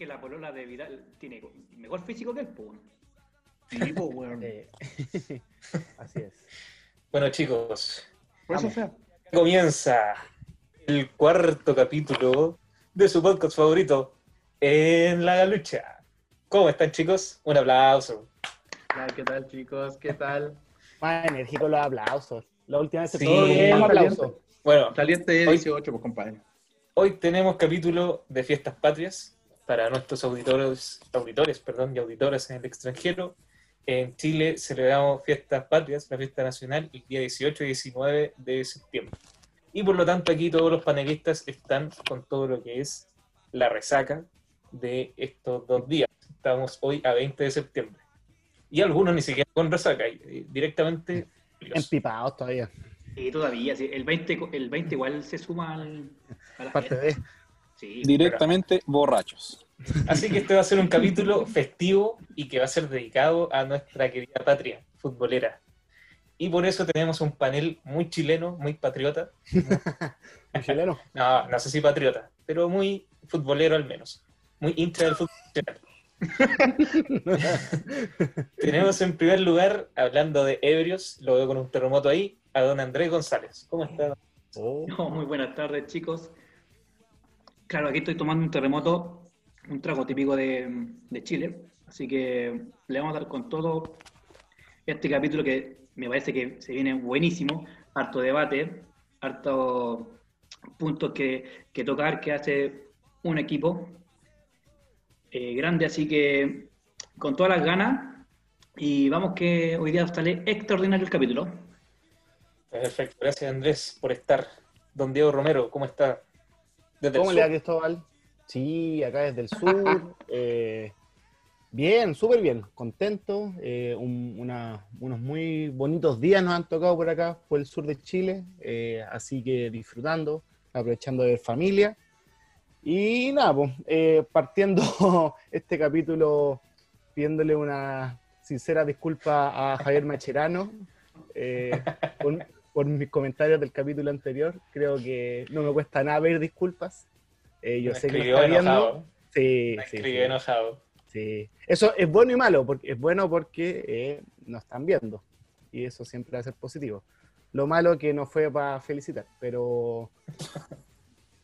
Que la polola de Vidal tiene mejor físico que el weón. Sí, weón. Eh, Así es. Bueno, chicos, Por eso comienza el cuarto capítulo de su podcast favorito, En la Lucha. ¿Cómo están, chicos? Un aplauso. ¿Qué tal, chicos? ¿Qué tal? Más enérgico los aplausos. La última vez se Sí, todo bien, más aplauso. Bueno, Saliente de Hoy- 18, pues, compadre. hoy tenemos capítulo de Fiestas Patrias para nuestros auditores, auditores perdón, y auditoras en el extranjero. En Chile celebramos Fiestas Patrias, la fiesta nacional, el día 18 y 19 de septiembre. Y por lo tanto aquí todos los panelistas están con todo lo que es la resaca de estos dos días. Estamos hoy a 20 de septiembre. Y algunos ni siquiera con resaca, directamente... Empipados todavía. Sí, todavía, sí. El 20, co- el 20 igual se suma al, a la Parte de. Sí, Directamente borrachos. Así que este va a ser un capítulo festivo y que va a ser dedicado a nuestra querida patria futbolera. Y por eso tenemos un panel muy chileno, muy patriota. Un chileno. No, no sé si patriota, pero muy futbolero al menos. Muy hincha del fútbol. Tenemos en primer lugar, hablando de ebrios, lo veo con un terremoto ahí, a don Andrés González. ¿Cómo está? Oh, No, muy buenas tardes, chicos. Claro, aquí estoy tomando un terremoto, un trago típico de, de Chile, así que le vamos a dar con todo este capítulo que me parece que se viene buenísimo, harto debate, harto puntos que, que tocar que hace un equipo eh, grande, así que con todas las ganas y vamos que hoy día sale extraordinario el capítulo. Perfecto, gracias Andrés por estar. Don Diego Romero, ¿cómo está? Desde ¿Cómo le va. Cristóbal? Sí, acá desde el sur. eh, bien, súper bien, contento. eh, un- una- unos muy bonitos días nos han tocado por acá, por el sur de Chile. eh, así que disfrutando, aprovechando de ver familia. Y nada, pues, eh, partiendo este capítulo pidiéndole una sincera disculpa a Javier Macherano eh, por, por mis comentarios del capítulo anterior. Creo que no me cuesta nada pedir disculpas. Eh, yo Me sé que lo escribió está viendo. enojado. Sí, Me sí, escribió sí, enojado. sí. Eso es bueno y malo, porque es bueno porque eh, nos están viendo. Y eso siempre va a ser positivo. Lo malo que no fue para felicitar, pero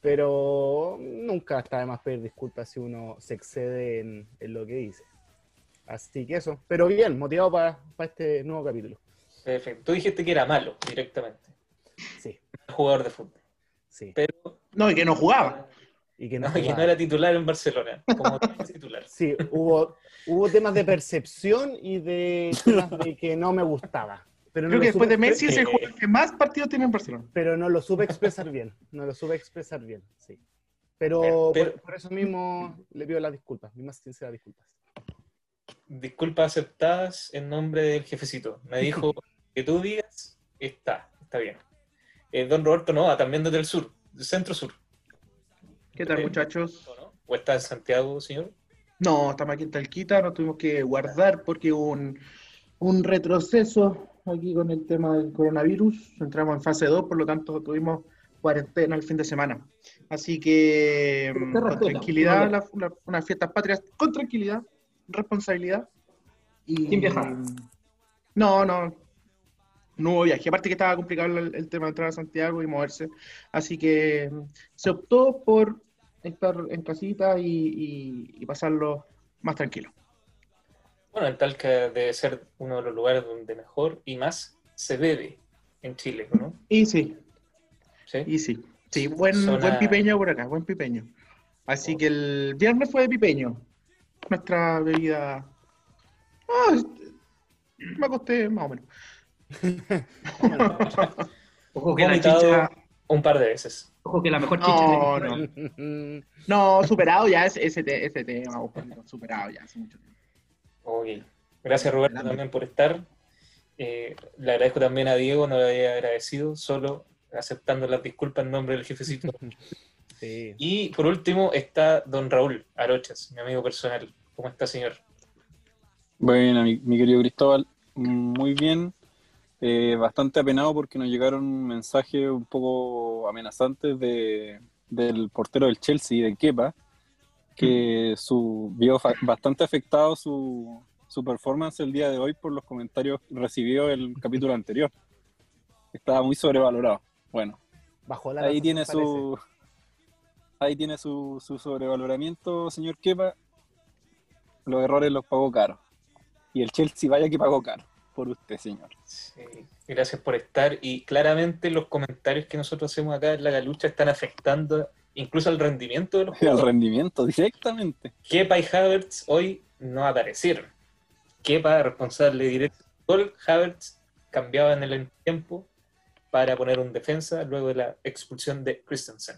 pero nunca está de más pedir disculpas si uno se excede en, en lo que dice. Así que eso. Pero bien, motivado para este nuevo capítulo. Perfecto. Tú dijiste que era malo directamente. Sí, Jugador de fútbol. sí. Pero No, y que no jugaba. Y que no, era titular en Barcelona. Como titular. Sí, hubo, hubo temas de percepción y de temas de que no me gustaba. Pero no Creo que después de Messi es el jugador que más partidos tiene en Barcelona. pero no lo supe expresar bien, no lo supe expresar bien, sí. Pero, Pero- pero- por, por eso mismo le pido las disculpas, mis más sinceras disculpas. Disculpas aceptadas en nombre del jefecito. Me dijo que tú digas, está, está bien. Eh, don Roberto Nova, también desde el sur, centro sur. ¿Qué tal, muchachos? ¿O, está en Santiago, señor? No, estamos aquí en Talquita, nos tuvimos que guardar porque hubo un, un retroceso aquí con el tema del coronavirus. Entramos en fase 2, por lo tanto tuvimos cuarentena el fin de semana. Así que mm, se con respeta, tranquilidad, la- la- unas fiestas patrias con tranquilidad, responsabilidad. Y, Sin viajar. No, no. No hubo viaje. Aparte que estaba complicado el, el tema de entrar a Santiago y moverse. Así que mm, se optó por estar en casita y, y- y pasarlo más tranquilo. Bueno, en Talca debe ser uno de los lugares donde mejor y más se bebe en Chile, ¿no? Y sí, ¿Sí? y sí. Sí, buen, Zona- buen pipeño por acá, buen pipeño. Así que el viernes fue de pipeño. Nuestra bebida. Ah, me acosté más o menos. Ojo que la chicha, un par de veces. Ojo que la mejor chicha No, de no. No, superado ya es ese, te- ese tema, superado ya hace mucho tiempo. Ok. Gracias Roberto también por estar. Eh, le agradezco también a Diego, no le había agradecido, solo aceptando las disculpas en nombre del jefecito. Sí. Y por último está don Raúl Arochas, mi amigo personal. ¿Cómo está, señor? Bueno, mi, mi querido Cristóbal, muy bien. Eh, bastante apenado porque nos llegaron mensajes un poco amenazantes de, del portero del Chelsea, de Kepa, que su, vio bastante afectado su, su performance el día de hoy por los comentarios recibidos el capítulo anterior. Estaba muy sobrevalorado. Bueno, la ahí tiene su ahí tiene su, su sobrevaloramiento, señor Kepa. Los errores los pagó caro. Y el Chelsea vaya que pagó caro por usted, señor. Sí, gracias por estar. Y claramente los comentarios que nosotros hacemos acá en la galucha están afectando incluso al rendimiento de los jugadores. rendimiento directamente. Kepa y Havertz hoy no aparecieron. Kepa, responsable directo gol, Havertz cambiaba en el tiempo para poner un defensa luego de la expulsión de Christensen.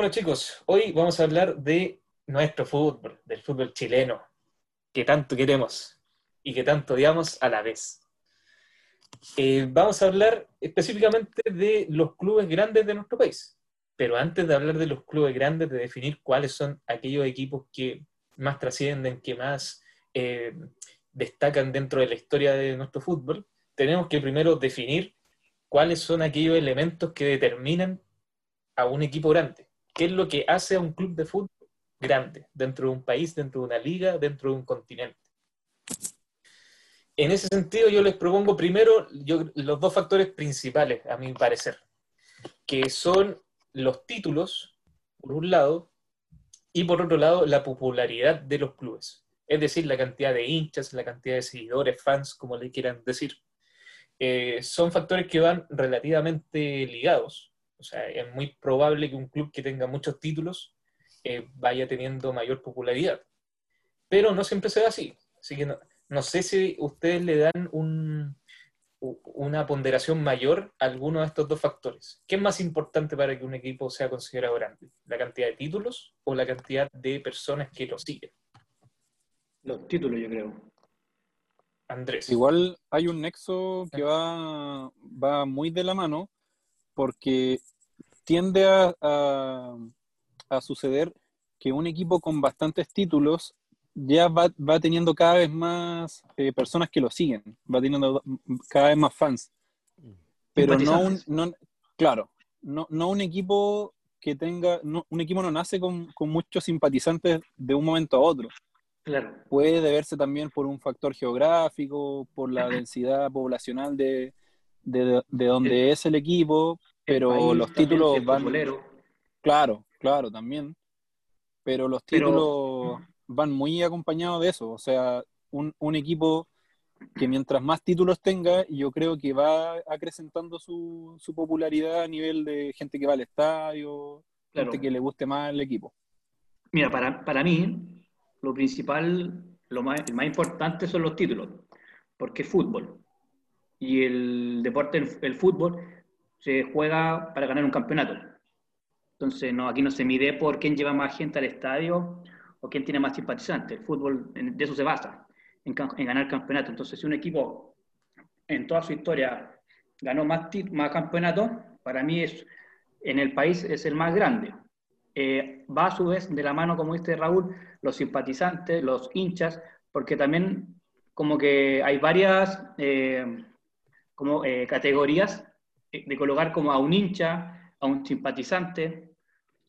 Bueno chicos, hoy vamos a hablar de nuestro fútbol, del fútbol chileno, que tanto queremos y que tanto odiamos a la vez. Eh, vamos a hablar específicamente de los clubes grandes de nuestro país. Pero antes de hablar de los clubes grandes, de definir cuáles son aquellos equipos que más trascienden, que más eh, destacan dentro de la historia de nuestro fútbol, tenemos que primero definir cuáles son aquellos elementos que determinan a un equipo grande. ¿Qué es lo que hace a un club de fútbol grande dentro de un país, dentro de una liga, dentro de un continente? En ese sentido, yo les propongo primero los dos factores principales, a mi parecer, que son los títulos, por un lado, y por otro lado, la popularidad de los clubes. Es decir, la cantidad de hinchas, la cantidad de seguidores, fans, como le quieran decir. Eh, son factores que van relativamente ligados. O sea, es muy probable que un club que tenga muchos títulos eh, vaya teniendo mayor popularidad. Pero no siempre se da así. Así que no, no sé si ustedes le dan un- una ponderación mayor a alguno de estos dos factores. ¿Qué es más importante para que un equipo sea considerado grande? ¿La cantidad de títulos o la cantidad de personas que lo siguen? Los títulos, yo creo. Andrés. Igual hay un nexo que va, va muy de la mano porque tiende a, a- a suceder que un equipo con bastantes títulos ya va, va teniendo cada vez más eh, personas que lo siguen, va teniendo cada vez más fans. Pero no un, no, claro, no, no un equipo que tenga, no- un equipo no nace con, con muchos simpatizantes de un momento a otro Claro. puede deberse también por un factor geográfico, por la densidad poblacional de, de, de donde es el equipo, pero país los títulos van, futbolero. claro, claro, también, pero los Pero- títulos van muy acompañados de eso, o sea, un, un equipo que mientras más títulos tenga, yo creo que va acrecentando su, su popularidad a nivel de gente que va al estadio, Claro. gente que le guste más el equipo. Mira, para, para mí, lo principal, lo más, el más importante son los títulos, porque es fútbol. Y el deporte, el, el fútbol, se juega para ganar un campeonato. Entonces, no, aquí no se mide por quién lleva más gente al estadio o quién tiene más simpatizantes. El fútbol, de eso se basa, en, en ganar campeonato. Entonces, si un equipo en toda su historia ganó más, más campeonatos, para mí es, en el país es el más grande. Eh, va a su vez de la mano, como dice Raúl, los simpatizantes, los hinchas, porque también como que hay varias eh, como, eh, categorías de colocar como a un hincha, a un simpatizante,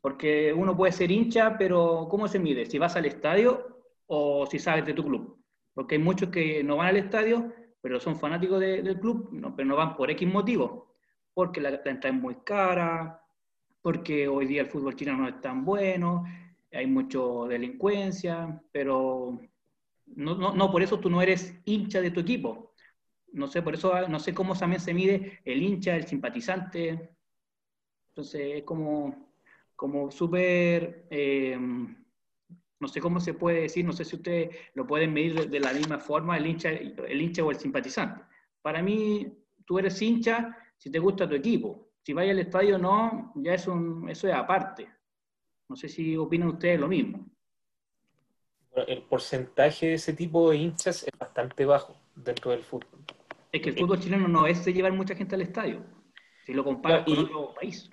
porque uno puede ser hincha, pero ¿cómo se mide? ¿Si vas al estadio o si sabes de tu club? Porque hay muchos que no van al estadio, pero son fanáticos de- del club, no, pero no van por X motivo, porque la, la entrada es muy cara, porque hoy día el fútbol chileno no es tan bueno, hay mucho delincuencia, pero no, no, no por eso tú no eres hincha de tu equipo. No sé, por eso no sé cómo también se mide el hincha, el simpatizante. Entonces es como, como súper, eh, no sé cómo se puede decir, no sé si ustedes lo pueden medir de, la misma forma, el hincha, el hincha o el simpatizante. Para mí, tú eres hincha si te gusta tu equipo. Si vaya al estadio o no, ya es un, eso es aparte. No sé si opinan ustedes lo mismo. El porcentaje de ese tipo de hinchas es bastante bajo dentro del fútbol. Es que el fútbol chileno no es de llevar mucha gente al estadio. Si lo comparas con otro país.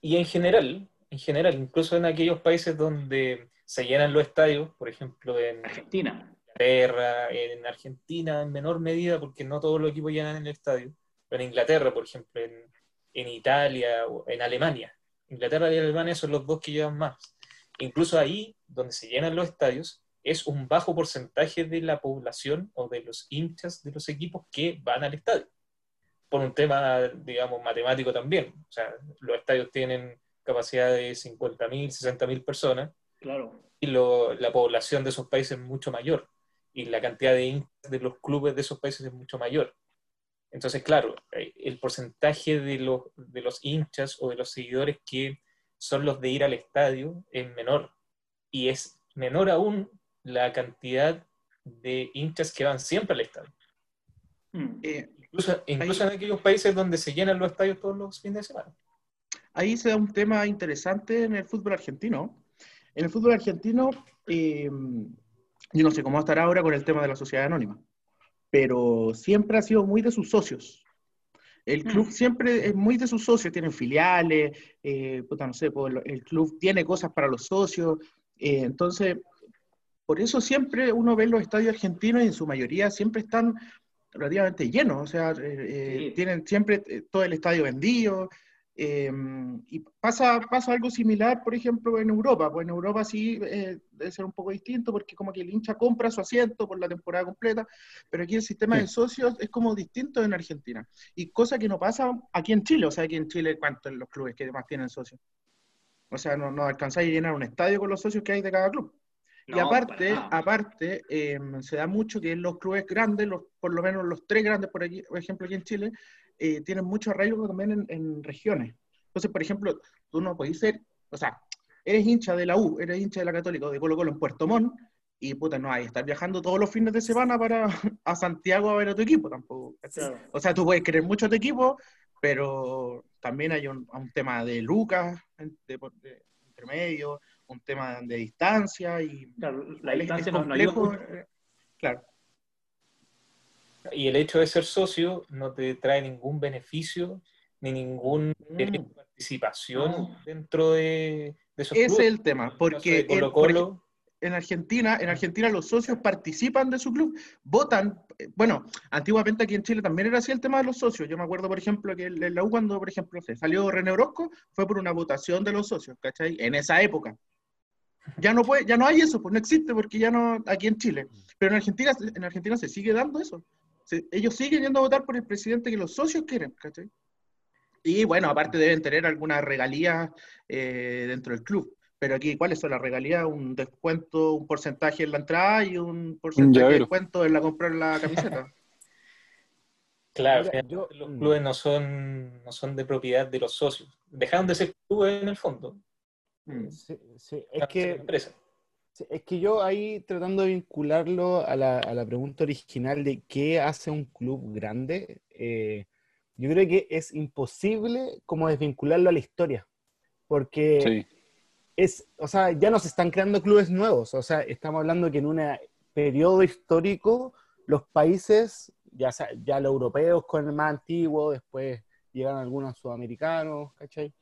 Y en general, en general, incluso en aquellos países donde se llenan los estadios, por ejemplo en Argentina. Inglaterra, en Argentina en menor medida, porque no todos los equipos llenan el estadio, pero en Inglaterra, por ejemplo, en, en Italia o en Alemania. Inglaterra y Alemania son los dos que llevan más. Incluso ahí, donde se llenan los estadios, es un bajo porcentaje de la población o de los hinchas de los equipos que van al estadio. Por un tema, digamos, matemático también. O sea, los estadios tienen capacidad de 50.000, 60.000 personas Claro. y lo- la población de esos países es mucho mayor y la cantidad de hinchas de los clubes de esos países es mucho mayor. Entonces, claro, eh, el porcentaje de los, de los hinchas o de los seguidores que son los de ir al estadio es menor y es menor aún la cantidad de hinchas que van siempre al estadio. Mm. Eh, Incluso, incluso en aquellos países donde se llenan los estadios todos los fines de semana. ahí se da un tema interesante en el fútbol argentino. En el fútbol argentino, eh, yo no sé cómo estará ahora con el tema de la sociedad anónima, pero siempre ha sido muy de sus socios. El club Mm. siempre es muy de sus socios, tienen filiales, eh, puta, no sé, pues, el club tiene cosas para los socios, eh, entonces, por eso siempre uno ve los estadios argentinos y en su mayoría siempre están relativamente llenos, o sea, eh, eh, Sí. tienen siempre eh, todo el estadio vendido, eh, y pasa, pasa algo similar, por ejemplo, en Europa. Pues en Europa sí eh, debe ser un poco distinto porque como que el hincha compra su asiento por la temporada completa, pero aquí el sistema Sí. de socios es como distinto en Argentina. Y cosa que no pasa aquí en Chile. O sea, aquí en Chile, ¿cuántos los clubes que más tienen socios? O sea, no, no alcanzáis a llenar un estadio con los socios que hay de cada club. Y aparte, aparte eh, se da mucho que los clubes grandes, los, por lo menos los tres grandes, por, aquí, por ejemplo, aquí en Chile, eh, tienen mucho arraigo también en, en regiones. Entonces, por ejemplo, tú no podés ser, o sea, eres hincha de la U, eres hincha de la Católica o de Colo Colo en Puerto Montt, y puta, no hay, estar viajando todos los fines de semana para a Santiago a ver a tu equipo tampoco. O sea, tú puedes querer mucho a tu equipo, pero también hay un, un tema de lucas, de, de intermedio, un tema de distancia y Claro, la distancia es no, no ayuda complejo, mucho. eh, Claro, Y el hecho de ser socio no te trae ningún beneficio ni ningún Mm. de participación No. dentro de, de esos ese es el tema, porque de el- Colo por Colo, en Argentina, en Argentina los socios participan de su club, votan, eh, bueno, antiguamente aquí en Chile también era así el tema de los socios, yo me acuerdo, por ejemplo, que en la U cuando, por ejemplo, se salió René Orozco, fue por una votación de los socios, ¿cachai? En esa época. Ya no puede, ya no hay eso, pues no existe porque ya no, aquí en Chile. Pero en Argentina, en Argentina se sigue dando eso. Se- ellos siguen yendo a votar por el presidente que los socios quieren, ¿cachai? Y bueno, aparte deben tener algunas regalías eh, dentro del club. Pero aquí, ¿cuáles son las regalías? Un descuento, un porcentaje en la entrada y un porcentaje de descuento en la compra de la camiseta. claro, Mira, yo- los clubes no son, no son de propiedad de los socios. Dejaron de ser clubes en el fondo. Mm. Sí, sí, Es que Es que yo ahí tratando de vincularlo a la, a la pregunta original de qué hace un club grande, eh, yo creo que es imposible como desvincularlo a la historia, porque Sí. es, o sea, ya no se están creando clubes nuevos, o sea, estamos hablando que en un periodo histórico los países, ya, sea- ya los europeos con el más antiguo, después llegaron algunos sudamericanos, ¿cachai?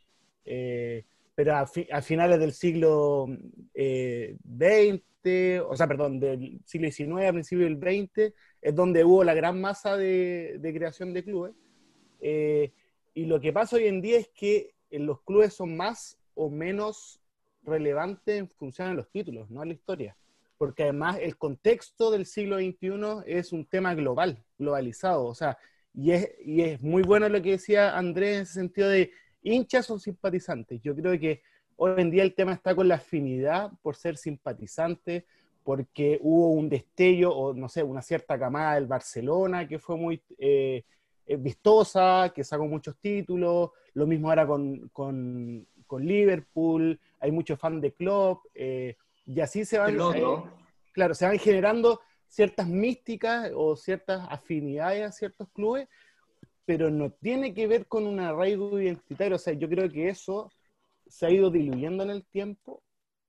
Eh, pero a, fi- a finales del siglo eh, XX, o sea, perdón, del siglo XIX, a principios del XX, es donde hubo la gran masa de, de creación de clubes. Eh, y lo que pasa hoy en día es que eh, los clubes son más o menos relevantes en función de los títulos, no en la historia. Porque además el contexto del siglo XXI es un tema global, globalizado. O sea, y es, y es muy bueno lo que decía Andrés en ese sentido de hinchas o simpatizantes. Yo creo que hoy en día el tema está con la afinidad por ser simpatizante, porque hubo un destello o no sé, una cierta camada del Barcelona que fue muy eh, eh, vistosa, que sacó muchos títulos, lo mismo ahora con, con, con Liverpool, hay muchos fans de club, eh, y así se van, eh, claro, se van generando ciertas místicas o ciertas afinidades a ciertos clubes, pero no tiene que ver con un arraigo identitario. O sea, yo creo que eso se ha ido diluyendo en el tiempo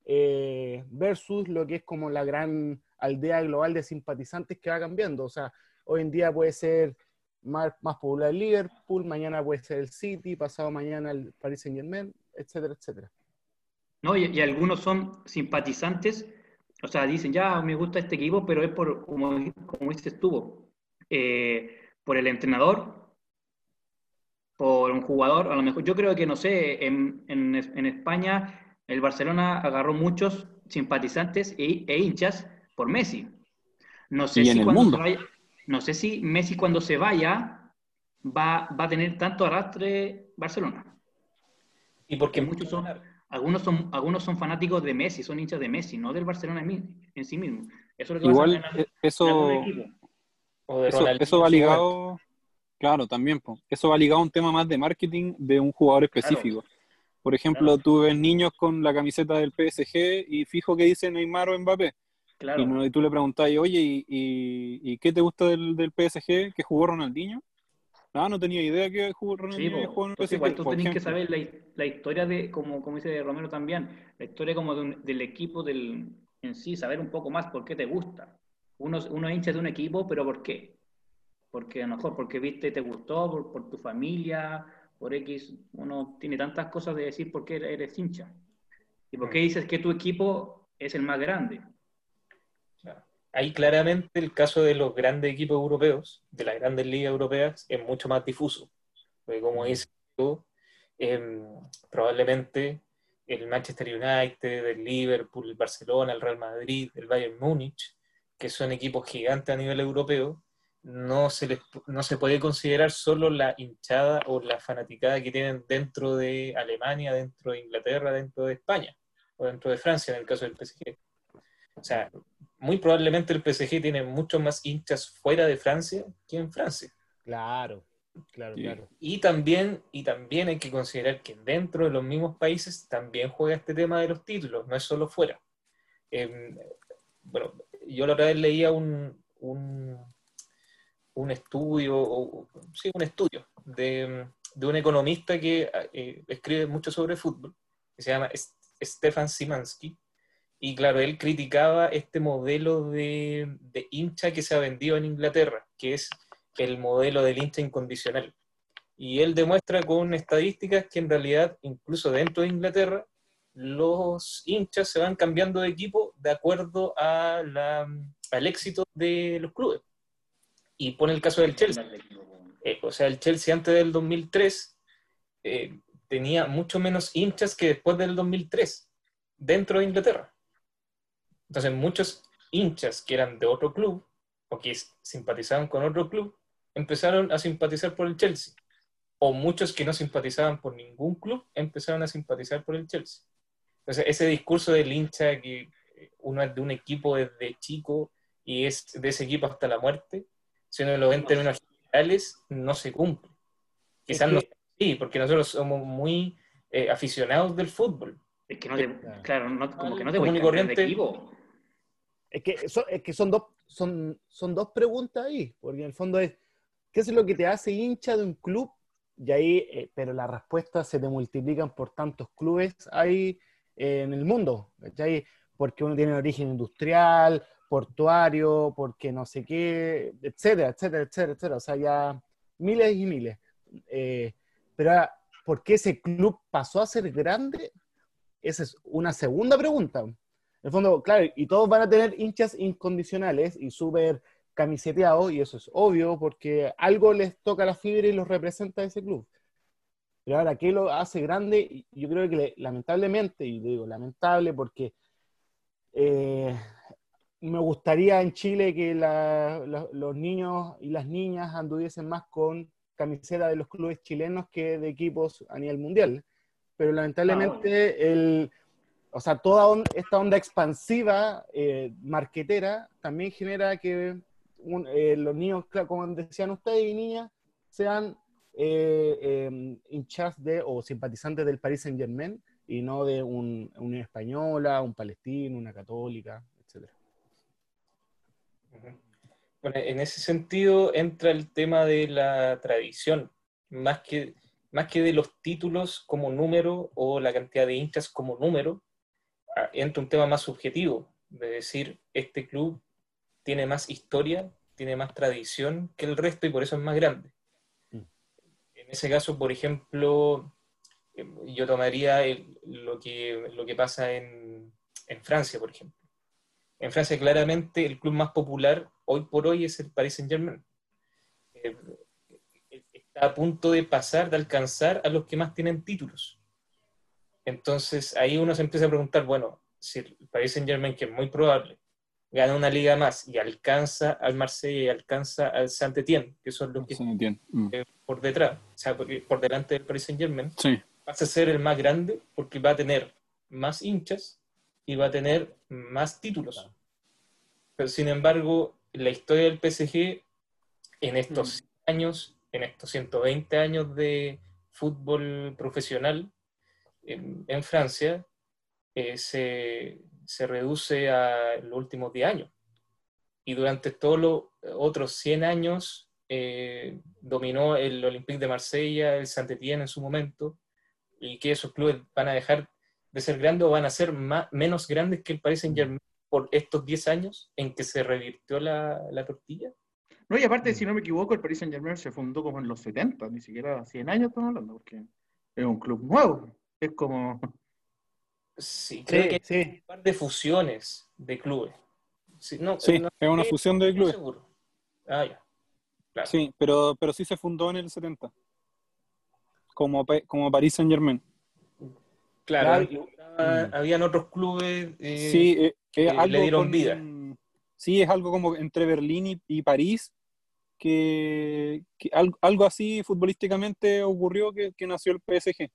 eh, versus lo que es como la gran aldea global de simpatizantes que va cambiando. O sea, hoy en día puede ser más, más popular el Liverpool, mañana puede ser el City, pasado mañana el Paris Saint Germain, etcétera, etcétera. ¿no? Y, y algunos son simpatizantes, o sea, dicen, ya me gusta este equipo, pero es por, como, como dices tú, eh, por el entrenador, por un jugador, a lo mejor, yo creo que, no sé, en, en, en España el Barcelona agarró muchos simpatizantes e, e hinchas por Messi. No sé Y si cuando mundo. se vaya, no sé si Messi cuando se vaya va, va a tener tanto arrastre Barcelona. Y porque muchos son, algunos son, algunos son fanáticos de Messi, son hinchas de Messi, no del Barcelona en, mi- en sí mismo. Eso es lo que Igual eh, en eso, algún equipo. o de eso, va ligado, claro, también, po. eso va ligado a un tema más de marketing de un jugador específico. Por ejemplo, Claro. tú ves niños con la camiseta del PSG y fijo que dice Neymar o Mbappé. Claro. Y, no- y tú le preguntás, oye, ¿y, y, y qué te gusta del, del PSG que jugó Ronaldinho? Ah, no tenía idea que jugó Sí, Ronaldinho en el Entonces, PSG. igual tú tenés que saber la, hi- la historia de, como, como dice Romero también, la historia como de un- del equipo del, en sí, saber un poco más por qué te gusta. Uno, uno hincha de un equipo, pero ¿por qué? Porque a lo mejor porque viste, te gustó, por, por tu familia, por X, uno tiene tantas cosas de decir por qué eres hincha. ¿Y por qué dices que tu equipo es el más grande? Ahí claramente el caso de los grandes equipos europeos, de las grandes ligas europeas, es mucho más difuso. Porque como dices tú, em, probablemente el Manchester United, el Liverpool, el Barcelona, el Real Madrid, el Bayern Múnich, que son equipos gigantes a nivel europeo, no se, les, no se puede considerar solo la hinchada o la fanaticada que tienen dentro de Alemania, dentro de Inglaterra, dentro de España o dentro de Francia en el caso del PSG. O sea, muy probablemente el PSG tiene muchos más hinchas fuera de Francia que en Francia. Claro, claro, Sí. claro. Y también, y también hay que considerar que dentro de los mismos países también juega este tema de los títulos, no es solo fuera. Eh, bueno, yo la otra vez leía un, un, un estudio, sí, un estudio de, de un economista que eh, escribe mucho sobre fútbol, que se llama Stefan Simansky, y claro, él criticaba este modelo de, de hincha que se ha vendido en Inglaterra, que es el modelo del hincha incondicional. Y él demuestra con estadísticas que en realidad, incluso dentro de Inglaterra, los hinchas se van cambiando de equipo de acuerdo a al éxito de los clubes. Y pone el caso del Chelsea. Eh, o sea, el Chelsea antes del 2003 eh, tenía mucho menos hinchas que después del 2003 dentro de Inglaterra. Entonces, muchos hinchas que eran de otro club o que simpatizaban con otro club empezaron a simpatizar por el Chelsea. O muchos que no simpatizaban por ningún club empezaron a simpatizar por el Chelsea. Entonces, ese discurso del hincha que uno es de un equipo desde chico y es de ese equipo hasta la muerte, si uno lo ve en términos generales, no se cumple. Quizás Es no sí, porque nosotros somos muy eh, aficionados del fútbol. Es que no te, Claro. claro, no- como que no te voy cambiar de corriente. equipo. Es que, eso- es que son, dos, son, son dos preguntas ahí, porque en el fondo es, ¿qué es lo que te hace hincha de un club? Y ahí, eh, pero las respuestas se te multiplican por tantos clubes ahí eh, en el mundo, ¿cachai? Porque uno tiene origen industrial, portuario, porque no sé qué, etcétera, etcétera, etcétera, etcétera. O sea, ya miles y miles. Eh, pero ahora, ¿por qué ese club pasó a ser grande? Esa es una segunda pregunta. En el fondo, claro, y todos van a tener hinchas incondicionales y súper camiseteados, y eso es obvio, porque algo les toca la fibra y los representa ese club. Pero ahora, ¿qué lo hace grande? Yo creo que le- lamentablemente, y digo lamentable porque eh, me gustaría en Chile que la- la- los niños y las niñas anduviesen más con camiseta de los clubes chilenos que de equipos a nivel mundial. Pero lamentablemente el, o sea, toda on- esta onda expansiva, eh, marquetera, también genera que un- eh, los niños, claro, como decían ustedes y niñas, sean eh, eh, hinchas de o simpatizantes del Paris Saint Germain y no de un, una española, un palestino, una católica. Bueno, en ese sentido entra el tema de la tradición, más que, más que de los títulos como número o la cantidad de hinchas como número, ah, entra un tema más subjetivo, de decir, este club tiene más historia, tiene más tradición que el resto y por eso es más grande. Mm. En ese caso, por ejemplo, eh, yo tomaría el- lo, que, lo que pasa en, en Francia, por ejemplo. En Francia, claramente, el club más popular hoy por hoy es el Paris Saint-Germain. Eh, está a punto de pasar, de alcanzar a los que más tienen títulos. Entonces, ahí uno se empieza a preguntar, bueno, si el Paris Saint-Germain, que es muy probable, gana una liga más y alcanza al Marsella y alcanza al Saint-Étienne, que son los que Se entiende. Mm. eh, por detrás, o sea, por, por delante del Paris Saint-Germain, Sí, pasa a ser el más grande porque va a tener más hinchas y va a tener más títulos. Pero sin embargo, la historia del PSG en estos años, en estos 120 años de fútbol profesional en, en Francia, eh, se, se reduce a los últimos 10 años. Y durante todos los otros 100 años eh, dominó el Olympique de Marsella, el Saint-Étienne en su momento, y que esos clubes van a dejar de ser grandes o van a ser más, menos grandes que el Paris Saint-Germain por estos 10 años en que se revirtió la, la tortilla. No, y aparte, si no me equivoco, el Paris Saint Germain se fundó como en los 70, ni siquiera 100 años estamos hablando, porque es un club nuevo. Es como. Sí, creo Sí, que hay sí. un par de fusiones de clubes. Sí, no, sí, no es una fusión de clubes. seguro. Ah, ya. Claro. Sí, pero, pero sí se fundó en el 70. Como, como Paris Saint Germain. Claro, Claro, mm. habían otros clubes. eh, Sí, eh, que le dieron con- vida. Sí, es algo como entre Berlín y, y París, que, que al- algo así futbolísticamente ocurrió que, que nació el PSG.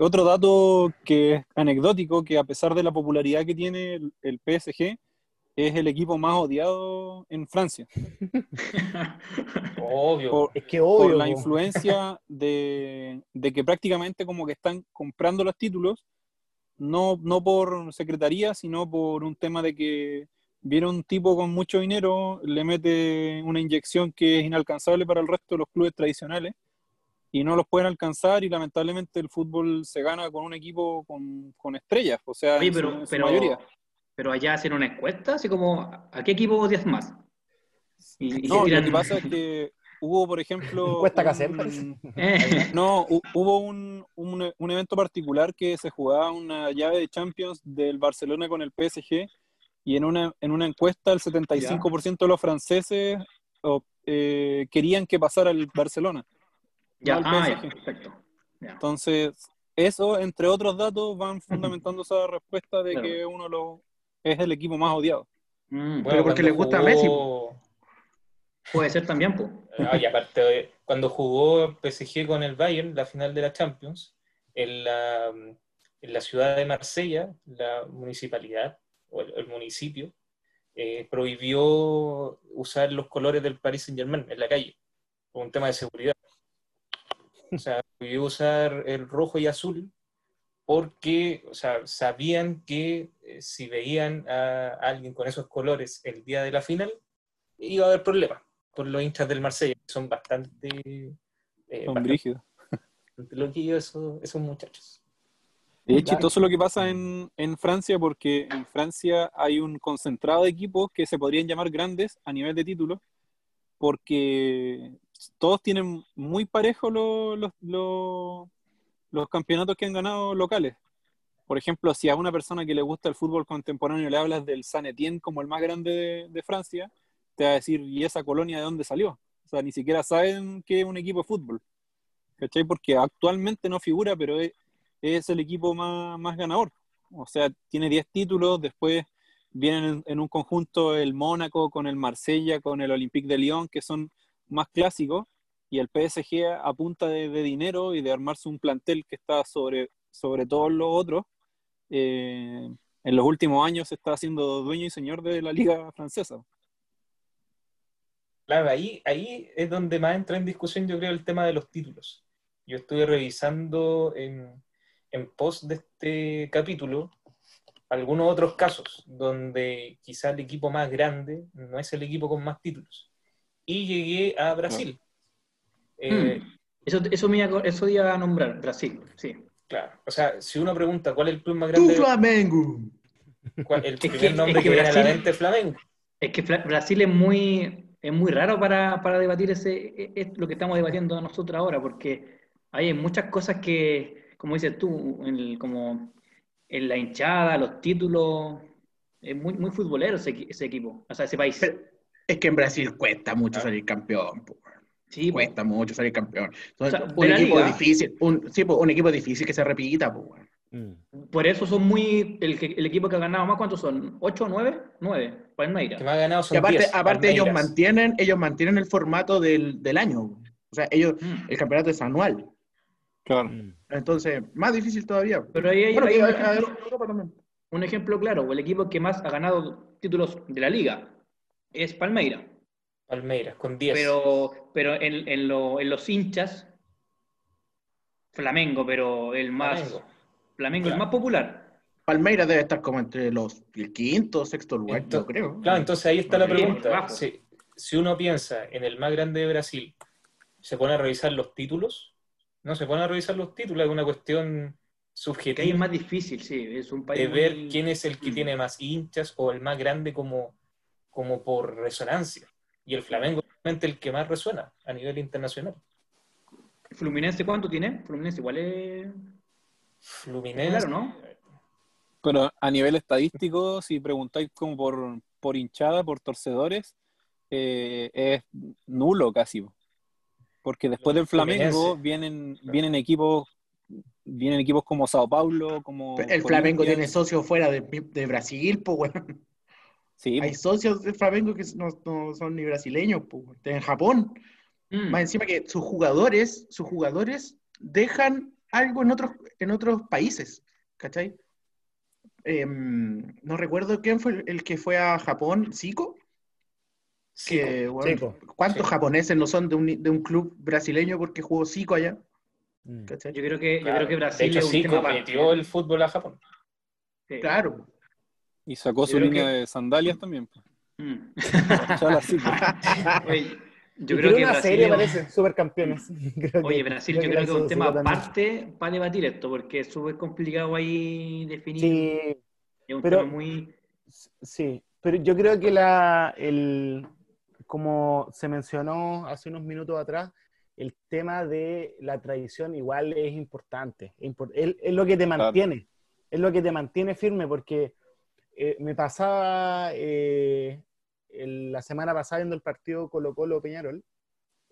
Otro dato que es anecdótico, que a pesar de la popularidad que tiene el, el PSG, es el equipo más odiado en Francia, Obvio. por, Es que por obvio. la po. influencia de, de que prácticamente como que están comprando los títulos, no, no por secretaría, sino por un tema de que viene un tipo con mucho dinero, le mete una inyección que es inalcanzable para el resto de los clubes tradicionales y no los pueden alcanzar y lamentablemente el fútbol se gana con un equipo con, con estrellas, o sea, Oye, en su- pero, en su pero, mayoría. Pero allá hacen una encuesta, así como, ¿a qué equipo odias más? Y, y No, se lo que pasa es que hubo, por ejemplo, Encuesta un-. Eh, No, hu- hubo un, un- un evento particular que se jugaba una llave de Champions del Barcelona con el PSG y en una, en una encuesta el 75% de los franceses eh, querían que pasara el Barcelona. ya, no ah, ya, perfecto. Ya. Entonces, eso, entre otros datos, van fundamentando esa respuesta de Claro. que uno lo, es el equipo más odiado. Mm, Pero porque le gusta a Messi, puede ser también, pues. Ah, y aparte, cuando jugó PSG con el Bayern, la final de la Champions, en la, en la ciudad de Marsella, la municipalidad o el, el municipio eh, prohibió usar los colores del Paris Saint Germain en la calle, por un tema de seguridad. O sea, prohibió usar el rojo y azul porque o sea, sabían que eh, si veían a alguien con esos colores el día de la final, iba a haber problemas por los hinchas del Marsella, que son bastante, eh, Son bastante brígidos. loquillos esos, esos muchachos. Es chistoso lo que pasa en, en Francia porque en Francia hay un concentrado de equipos que se podrían llamar grandes a nivel de títulos porque todos tienen muy parejos los, los, los, los campeonatos que han ganado locales. Por ejemplo, si a una persona que le gusta el fútbol contemporáneo le hablas del San Etienne como el más grande de, Francia, te va a decir, ¿y esa colonia de dónde salió? O sea, ni siquiera saben que es un equipo de fútbol. ¿Cachai? Porque actualmente no figura, pero es, es el equipo más, más ganador. O sea, tiene 10 títulos, después vienen en, en, un conjunto el Mónaco con el Marsella, con el Olympique de Lyon, que son más clásicos, y el PSG a punta de, dinero y de armarse un plantel que está sobre, sobre todos los otros, eh, en los últimos años está haciendo dueño y señor de la liga francesa. Claro, ahí, ahí es donde más entra en discusión, yo creo, el tema de los títulos. Yo estuve revisando en, en post de este capítulo algunos otros casos donde quizá el equipo más grande no es el equipo con más títulos. Y llegué a Brasil. Eh, Mm. Eso, eso, me iba, a- eso iba a nombrar, Brasil, sí. Claro, o sea, si uno pregunta cuál es el club más ¡Tu grande, Flamengo! cuál- el Es que- primer nombre es que, que viene a la Brasil- mente es Flamengo. Es que Brasil es muy, es muy raro para, para debatir ese, e- es lo que estamos debatiendo nosotros ahora, porque hay muchas cosas que, como dices tú, en el- como en la hinchada, los títulos, es muy, muy futbolero ese, equi- ese equipo, o sea, ese país. Pero es que en Brasil cuesta mucho salir campeón. po. Sí. Cuesta mucho salir campeón. Son O sea, un equipo liga. difícil, un, sí, po, un equipo difícil que se repita. po, weón. Mm. por eso son muy, el, que- el equipo que ha ganado más, ¿cuántos son? ¿Ocho o nueve? Nueve, Palmeiras. que más ha ganado son Y aparte, 10, aparte ellos mantienen, ellos mantienen el formato del, del año. O sea, ellos, Mm. el campeonato es anual. Claro. Mm. Entonces, más difícil todavía. Pero ahí hay- Bueno, hay un ejemplo. Europa también. Un ejemplo claro, el equipo que más ha ganado títulos de la liga es Palmeiras. Palmeiras, con 10. Pero, pero en, en lo- en los hinchas, Flamengo, pero el más Flamengo. Flamengo, el más popular. Palmeiras debe estar como entre los el quinto o sexto lugar, Ento- yo creo. Claro, entonces ahí está la pregunta. Si, si uno piensa en el más grande de Brasil, ¿se pone a revisar los títulos? No se pone a revisar los títulos, es una cuestión Que ahí es subjetiva más difícil, sí, es un país de muy- ver quién es el que Mm. tiene más hinchas o el más grande como, como por resonancia. Y el Flamengo es realmente el que más resuena a nivel internacional. Fluminense, ¿cuánto tiene? Fluminense igual es... Fluminense. Claro, ¿no? Pero a nivel estadístico, si preguntáis como por, por hinchada, por torcedores, eh, es nulo casi. po. Porque después del Flamengo vienen, vienen equipos vienen equipos como Sao Paulo, como El Flamengo Corinthians. tiene socios fuera de, de Brasil, pues, weón. Sí, Hay socios del Flamengo que no, no son ni brasileños, pues, en Japón. Mm. Más encima que sus jugadores, sus jugadores dejan algo en otros, en otros países, ¿cachai? Em, no recuerdo quién fue el, que fue a Japón, Zico, Sí, que, bueno, Zico. ¿cuántos Sí. japoneses no son de un, de un club brasileño porque jugó Zico allá? Mm. ¿cachai? Yo creo que, yo claro. creo que Brasil de hecho, aparte. metió el fútbol a Japón. Sí. Claro. Y sacó su línea que- de sandalias también. Mm. Chala, sí, po. Oye, Yo creo que una Brasil serie parece, supercampeones. Creo Oye, Brasil, yo creo que es un tema aparte para debatir esto, porque es súper complicado ahí definir. Sí, es un pero- tema muy. sí, pero yo creo que la, el, como se mencionó hace unos minutos atrás, el tema de la tradición igual es importante. Es, impor- es- es lo que te mantiene, es lo que te mantiene firme, porque eh, me pasaba eh, el- la semana pasada viendo el partido Colo Colo Peñarol,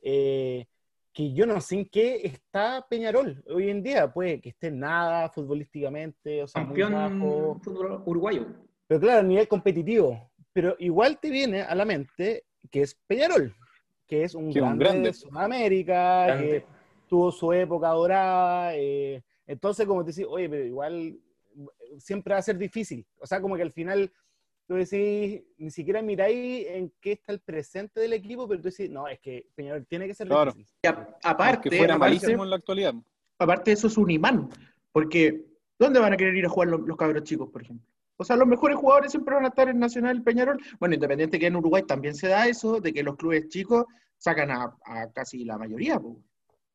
eh, que yo no sé en qué está Peñarol hoy en día, puede que esté en nada futbolísticamente, o sea, muy bajo. Campeón fútbol uruguayo. Pero claro, a nivel competitivo. Pero igual te viene a la mente que es Peñarol, que es un un grande, de Sudamérica, Grande. que tuvo su época dorada. eh, entonces, como te decís, oye, pero igual siempre va a ser difícil. O sea, como que al final tú decís, ni siquiera miráis en qué está el presente del equipo, pero tú decís, no, es que Peñarol tiene que ser Claro. difícil. Y a- aparte, fuera aparte- malísimo en la actualidad. aparte eso es un imán, porque ¿dónde van a querer ir a jugar los, los cabros chicos, por ejemplo? O sea, los mejores jugadores siempre van a estar en Nacional Peñarol. Bueno, independiente que en Uruguay también se da eso, de que los clubes chicos sacan a, a casi la mayoría.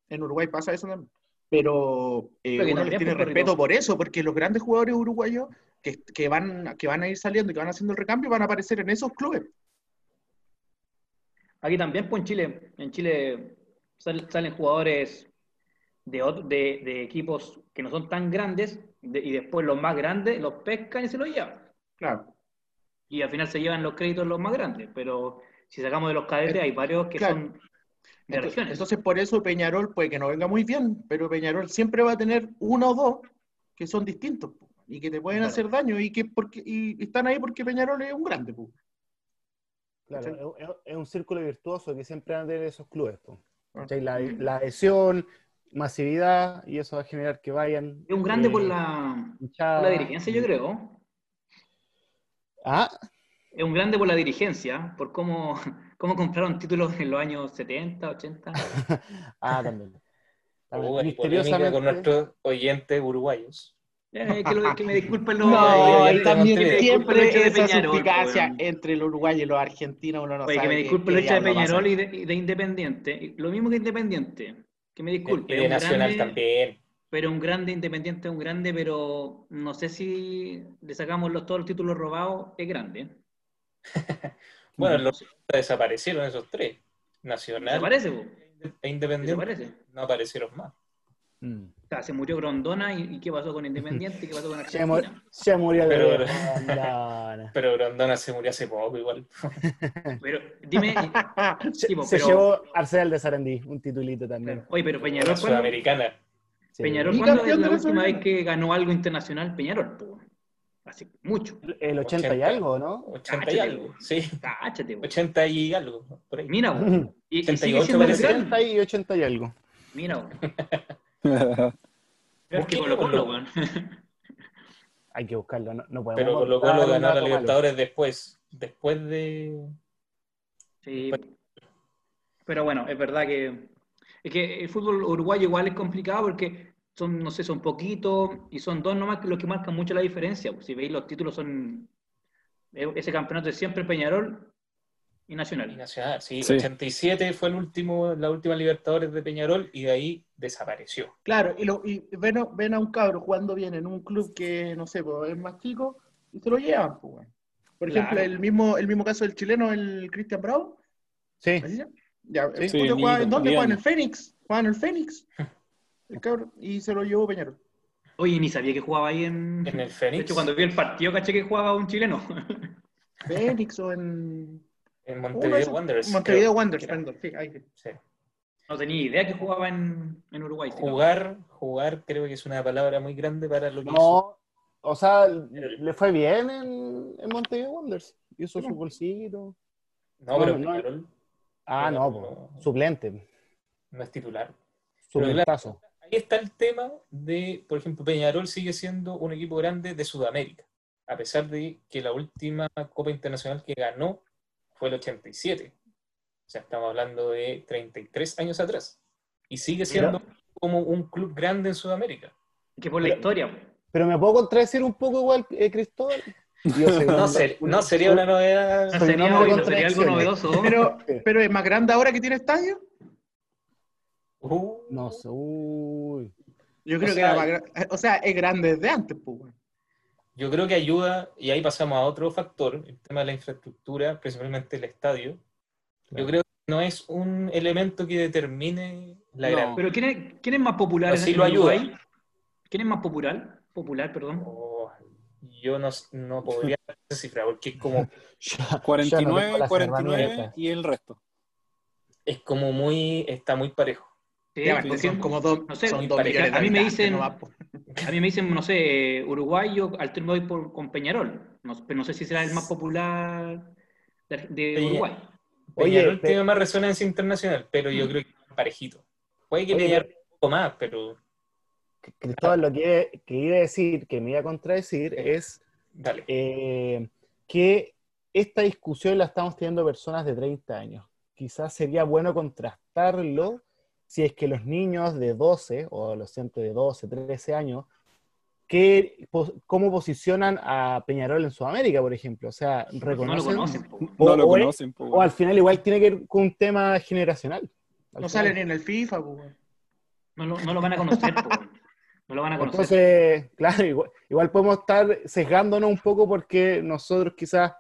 En Uruguay pasa eso también. Pero eh, uno les tiene respeto por eso, porque los grandes jugadores uruguayos que, que van, que van a ir saliendo y que van haciendo el recambio van a aparecer en esos clubes. Aquí también, pues en Chile, en Chile sal- salen jugadores de, otro- de, de equipos que no son tan grandes de- y después los más grandes los pescan y se los llevan. Claro. Y al final se llevan los créditos los más grandes, pero si sacamos de los cadetes hay varios que Claro. son de Entonces, regiones. entonces, por eso Peñarol puede que no venga muy bien, pero Peñarol siempre va a tener uno o dos que son distintos po, y que te pueden Claro. hacer daño y que porque y, están ahí porque Peñarol es un grande. po. Claro, es, un círculo virtuoso que siempre van a tener esos clubes. po. Ah. La, la adhesión, masividad, y eso va a generar que vayan. Es un grande eh, por la, por la dirigencia, yo creo. Ah, es un grande por la dirigencia, por cómo, cómo compraron títulos en los años 70, 80. Ah, también. También. Hubo polémica con Misteriosamente. nuestros oyentes uruguayos. Eh, que, lo- que me disculpen los... No, y también siempre de esa Peñarol, suspicacia weón. entre el Uruguay y los argentinos, uno no Oye, sabe que me qué- disculpe qué el hecho de. Peñarol y de, y de Independiente. Lo mismo que Independiente. Que me disculpe. Y de Nacional grande- también. Pero un grande Independiente es un grande, pero no sé si le sacamos los, todos los títulos robados, es grande. Bueno, los desaparecieron esos tres. ¿Se Nacional parece, po? e ¿Se Independiente no aparecieron más. Mm. O sea, se murió Grondona y, y ¿qué pasó con Independiente? ¿Y qué pasó con Argentina? se murió Pero- de Grondona. Pero Grondona se murió hace poco igual. Pero dime, Se, pero- llevó Arsenal de Sarandí, un titulito también. oye, pero Peñarol, ¿cuándo, Sudamericana. Peñarol, ¿Y ¿cuándo es la última vez que ganó algo internacional Peñarol? po? Hace mucho. El 80 y 80. algo, ¿no? 80 y algo. Sí, Cáchate, po. 80 y algo. Por ahí. Mira, po. y, y sigue 88 siendo el parece. grande. 80 y 80 y algo. Mira, Colo Colo, weón. Hay que buscarlo, no, no podemos. Pero Colo Colo ganó a. Libertadores después. Después de. Sí. Pero bueno, es verdad que es que el fútbol uruguayo igual es complicado porque son, no sé, son poquitos y son dos nomás los que marcan mucho la diferencia. Si veis los títulos son eh, ese campeonato es siempre Peñarol y y Nacional. Nacional, sí, Sí. 87 fue el último, la última Libertadores de Peñarol y de ahí desapareció. Claro, y, lo, y ven, a, ven a un cabro jugando bien en un club que, no sé, pues, es más chico y se lo llevan. Pues. Por ejemplo, Claro. el mismo, el mismo caso del chileno, el Cristian Bravo. Sí. Ya, Sí, Julio ni- jugaba- ¿en dónde juega? En el. Fénix. Juega en el Fénix. El y se lo llevó Peñarol. Oye, ni sabía que jugaba ahí en... En el De Fénix, hecho, cuando vi el partido caché que jugaba un chileno. Fénix o en. en de Montevideo esos- Wanderers. Montevideo creo. Wanderers, perdón, sí, ahí sí. Sí. No tenía idea que jugaba en, en Uruguay. Jugar, jugar creo que es una palabra muy grande para lo que hizo. no, o sea, le fue bien en, en Montevideo Wanderers. Hizo su bolsito. No, pero no, no. Peñarol Ah, no, po, suplente, no es titular. suplentazo. Ahí está el tema de, por ejemplo, Peñarol sigue siendo un equipo grande de Sudamérica, a pesar de que la última Copa Internacional que ganó fue el 87. O sea, estamos hablando de 33 años atrás. Y sigue siendo como un club grande en Sudamérica. Que por la historia. Pero me puedo contradecir un poco igual, eh, Cristóbal. No, un- ser- no sería una novedad. Sería, algo novedoso. Pero, pero es más grande ahora que tiene estadio. Uh, No sé, uy. Yo O creo que sea, era más grande. O sea, es grande desde antes, pues. Yo creo que ayuda, y ahí pasamos a otro factor, el tema de la infraestructura, principalmente el estadio. Yo creo que no es un elemento que determine la No. gran. Pero ¿quién es, quién es más popular Pero en sí lo ayuda. Uruguay? ¿Quién es más popular? Popular, perdón. Oh, yo no, no podría dar esa cifra, porque es como, Ya- ya no 49, tengo las 49 herramientas. y el resto. es como muy, está muy parejo. Sí, son como dos, no sé, son muy dos pareja. millones de A mí me dicen- nomás, po. A mí me dicen, no sé, Uruguay, yo al turno voy por, con Peñarol. No, pero no sé si será el más popular de, de Peña- Uruguay. Oye, Peñarol pe- tiene más resonancia internacional, pero yo creo que es parejito. Puede que Oye, Peñarol un poco más, pero Cristóbal, lo que, que iba a decir, que me iba a contradecir, es dale. eh, que esta discusión la estamos teniendo personas de 30 años. Quizás sería bueno contrastarlo si es que los niños de 12 o adolescentes de 12, 13 años, que, ¿cómo posicionan a Peñarol en Sudamérica, por ejemplo? O sea, No lo reconocen. conocen. O- No lo o conocen. al final igual tiene que ver con un tema generacional. Al No final. sale ni en el FIFA. No lo, no lo van a conocer. No lo van a conocer. Entonces, claro, igual, igual podemos estar sesgándonos un poco porque nosotros quizás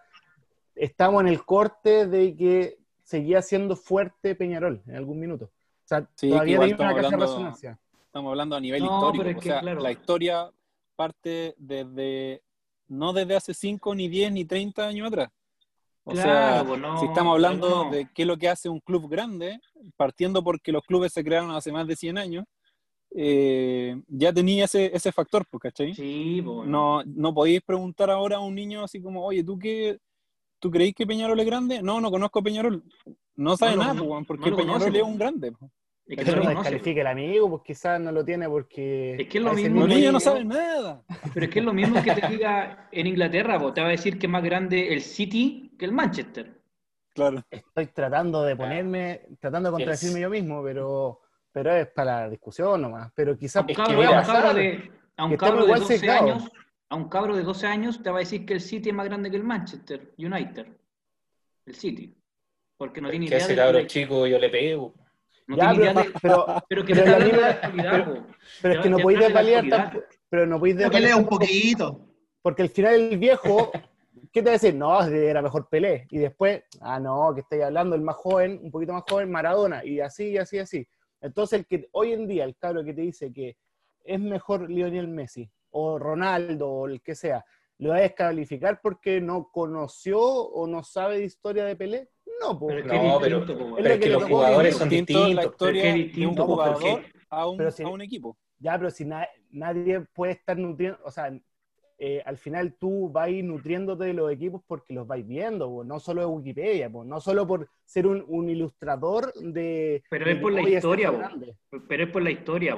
estamos en el corte de que seguía siendo fuerte Peñarol en algún minuto. Sea, Sí, todavía hay una estamos casa de hablando- resonancia. Estamos hablando a nivel No, histórico. pero es o que, sea, claro. la historia parte desde, no desde hace 5, ni 10, ni 30 años atrás. O Claro, sea, pues no, si estamos hablando alguno- de qué es lo que hace un club grande, partiendo porque los clubes se crearon hace más de 100 años, eh, ya tenía ese, ese factor, pues, ¿cachai? Sí, po. No, no podéis preguntar ahora a un niño así como, oye, ¿tú qué? ¿Tú creéis que Peñarol es grande? No, no conozco a Peñarol. No sabe lo nada, pues, porque no Peñarol conoce, es po. un grande. pues. Es que Que no lo descalifique el amigo, pues quizás no lo tiene porque... Es que es lo ese mismo Los que- niños no saben nada. Pero es que es lo mismo que te diga en Inglaterra, po. te va a decir que es más grande el City que el Manchester. Claro. Estoy tratando de ponerme, tratando de contradecirme yo mismo, pero, pero es para la discusión nomás. Pero quizás A un Es que a un cabro de, a un que cabro estamos de igual 12 sesgados. años, a un cabro de 12 años te va a decir que el City es más grande que el Manchester United. El City. Porque no tiene ¿Qué idea hace de, cabro chico? Yo le pego. No Ya, tiene pero, idea de, pero, pero que pero me está la hablando de actualidad, pero- es que Ya- no podéis desvaliar tampoco. Pero no podéis desvaliar lea un poquito. Porque al final el viejo, ¿qué te va a decir? No, era mejor Pelé. Y después, ah, no, que estoy hablando, el más joven, un poquito más joven, Maradona. Y así, y así, y así. Entonces, el que hoy en día, el cabro que te dice que es mejor Lionel Messi o Ronaldo o el que sea, ¿lo va a descalificar porque no conoció o no sabe de historia de Pelé? No, pues. Pero es que No, pero, pero es que los jugadores son Distinto la distintos. historia es de un distinto, po, jugador a un, pero si- a un equipo. Ya, pero si na- nadie puede estar nutriendo, o sea, eh, al final tú vas nutriéndote de los equipos porque los vais viendo, po, no solo de Wikipedia, po, no solo por ser un, un ilustrador de... Pero de es por la "Oye, este historia, fue po. grande". Pero es por la historia.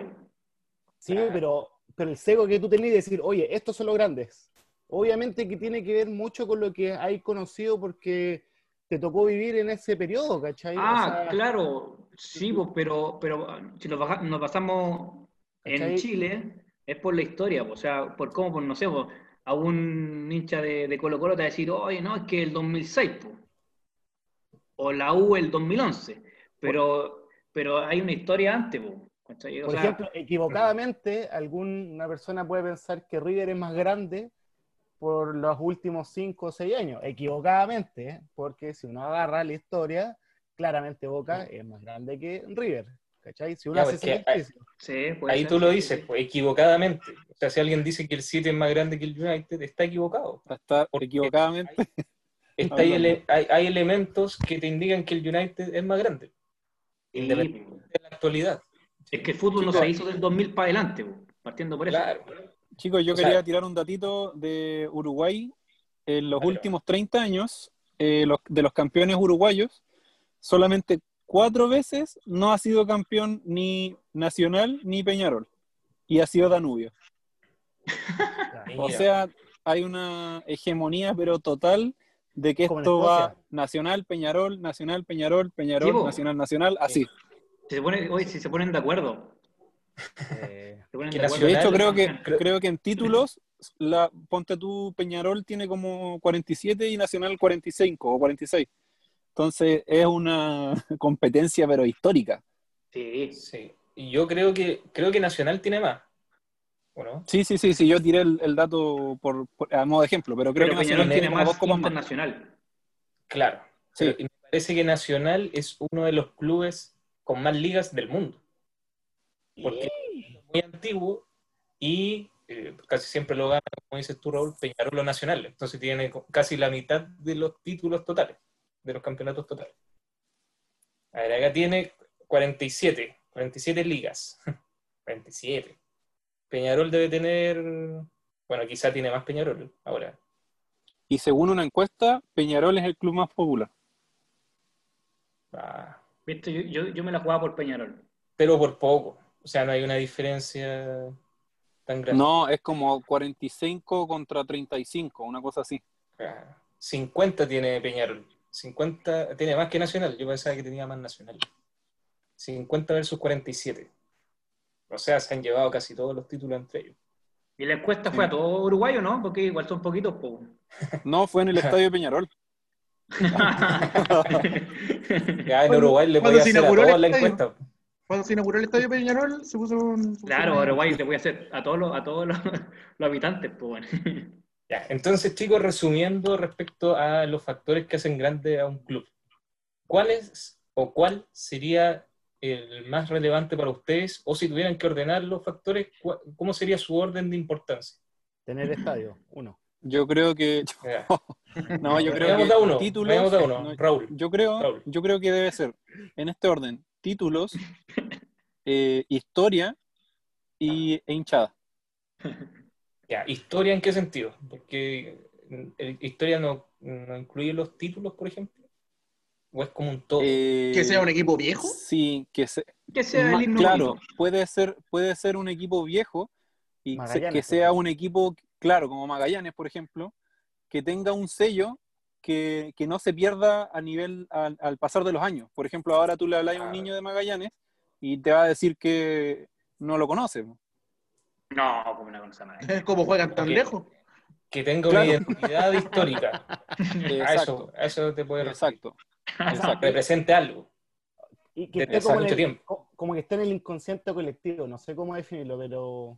Sí, pero, pero el cego que tú tenés de decir, oye, estos son los grandes. Obviamente que tiene que ver mucho con lo que hay conocido porque te tocó vivir en ese periodo, ¿cachai? O Ah, sea, claro, sí, pues, pero, pero ah, si nos, baja- nos basamos en. Chile, es por la historia, pues, o sea, por cómo, pues, no sé, pues, a un hincha de, de Colo Colo te va a decir, oye, no, es que el 2006, pues, o la U el 2011, pero, pero hay una historia antes, pues, ¿cachai? O Por sea, ejemplo, equivocadamente, alguna persona puede pensar que River es más grande por los últimos 5 o 6 años. Equivocadamente, ¿eh? porque si uno agarra la historia, claramente Boca es más grande que River. ¿Cachai? Si uno Ya, hace pues, que ese ejercicio. sí, puede Ahí ser, tú lo sí, dices, sí. pues equivocadamente. O sea, si alguien dice que el City es más grande que el United, está equivocado. Está Porque equivocadamente. Está hay, Hablando. ele- hay, hay elementos que te indican que el United es más grande. Sí, Independientemente de la actualidad. es que el fútbol no Chicos. se hizo del 2000 para adelante, pues, partiendo por eso. Claro. Chicos, yo O sea- quería tirar un datito de Uruguay. En los últimos 30 años, eh, los- de los campeones uruguayos, solamente cuatro veces no ha sido campeón ni Nacional ni Peñarol. Y ha sido Danubio. O sea, hay una hegemonía, pero total, de que esto va. Nacional, Peñarol, Nacional, Peñarol, Peñarol, Sí. Nacional, Nacional, así. Si se pone, oye, si se ponen de acuerdo. Eh, de hecho, creo que, creo- que en títulos, la, ponte tú, Peñarol tiene como 47 y Nacional 45 o 46. Entonces es una competencia, pero histórica. Sí, Sí. Y yo creo que creo que Nacional tiene más. ¿O no? Sí, sí, sí, sí, yo tiré el, el dato por, por- a modo de ejemplo, pero creo pero que Peñarol Nacional tiene más copas más. internacional. Claro. Sí. Y me parece que Nacional es uno de los clubes con más ligas del mundo. Porque es muy antiguo y eh, casi siempre lo gana, como dices tú, Raúl, Peñarol o Nacional. Entonces tiene casi la mitad de los títulos totales, de los campeonatos totales. A ver, acá tiene 47, 47 ligas. 47. Peñarol debe tener, bueno, quizá tiene más Peñarol ahora. Y según una encuesta, Peñarol es el club más popular. Ah, ¿Viste? Yo, yo, yo me la jugaba por Peñarol. pero por poco. O sea, no hay una diferencia tan grande. No, es como 45 contra 35, una cosa así. Ah, 50 tiene Peñarol. 50 tiene más que Nacional. Yo pensaba que tenía más Nacional. 50 versus 47. O sea, se han llevado casi todos los títulos entre ellos. ¿Y la encuesta fue a todo Uruguay o no? Porque igual son poquitos, pues. No, fue en el estadio de Peñarol. Ya en Uruguay le podía hacer a todos la estadio. encuesta. Cuando se inauguró el estadio Peñarol, se puso un. se puso claro, un- Uruguay le voy a hacer a todos los, a todos los, los habitantes, pues bueno. Ya, entonces, chicos, resumiendo respecto a los factores que hacen grande a un club, ¿cuál es o cuál sería el más relevante para ustedes? O si tuvieran que ordenar los factores, ¿cuál- ¿cómo sería su orden de importancia? tener estadio, uno. Yo creo que. No, yo creo que a uno, títulos. uno, no, Raúl. yo creo, Raúl. yo creo que debe ser en este orden: títulos, eh, historia y, e hinchada. Ya, ¿historia en qué sentido? Porque eh, historia no, no incluye los títulos, por ejemplo. ¿O es como un todo? Eh, Que sea un equipo viejo. Sí, que se, Que sea el claro, puede ser, puede ser un equipo viejo y se- que por sea un equipo, claro, como Magallanes, por ejemplo, que tenga un sello que, que no se pierda a nivel al, al pasar de los años. Por ejemplo, ahora tú le hablas a un niño de Magallanes y te va a decir que no lo conoce. No, como una cosa más. ¿Cómo juegan tan lejos? Que tengo Claro. mi identidad histórica. A eso, a eso te puedo referir. exacto, exacto. Represente algo. Y que Desde esté hace como, mucho el- como que esté en el inconsciente colectivo, no sé cómo definirlo, pero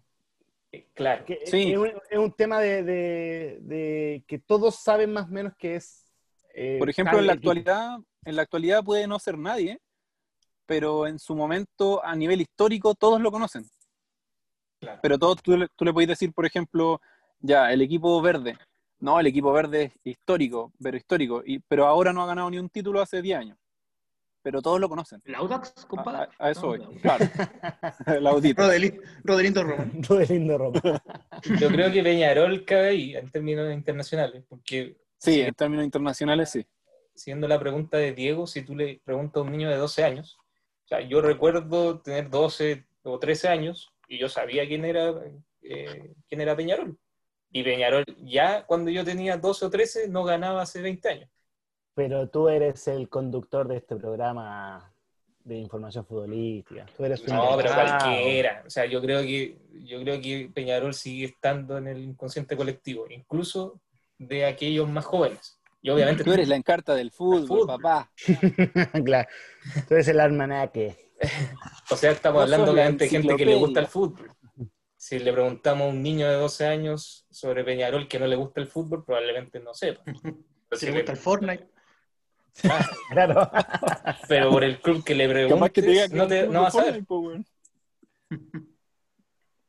Eh, Claro. que Sí. es, un, es un tema de, de- de que todos saben más o menos que es. eh, Por ejemplo, en la equipo. actualidad, en la actualidad puede no ser nadie, pero en su momento, a nivel histórico, todos lo conocen. Claro. Pero todos tú, le- tú le podés decir, por ejemplo, ya, el equipo verde. No, el equipo verde es histórico, pero histórico. Y, pero ahora no ha ganado ni un título hace 10 años. Pero todos lo conocen. ¿El Audax, A, compadre? a- a eso voy. No, no. Claro. el audito. Rodeli- Rodelindo Roma. Todo es lindo ropa. Yo creo que Peñarol cabe ahí en términos internacionales, porque Sí, en términos internacionales sí. siguiendo la pregunta de Diego, si tú le preguntas a un niño de 12 años, sea, yo recuerdo tener 12 o 13 años y yo sabía quién era, eh, quién era Peñarol. Y Peñarol ya cuando yo tenía 12 o 13 no ganaba hace 20 años. Pero tú eres el conductor de este programa de información futbolística. Tú eres un No, pero cualquiera. O sea, yo creo que yo creo que Peñarol sigue estando en el inconsciente colectivo, incluso de aquellos más jóvenes. Y obviamente Tú eres la encarta del fútbol, Fútbol. papá. claro. Tú eres el almanaque. O sea, estamos hablando de gente que le gusta el fútbol. Si le preguntamos a un niño de 12 años sobre Peñarol que no le gusta el fútbol, probablemente no sepa. Pero, Si le gusta el Fortnite. Ah, Claro. pero por el club que le que preguntes, que no, te, no vas a weón.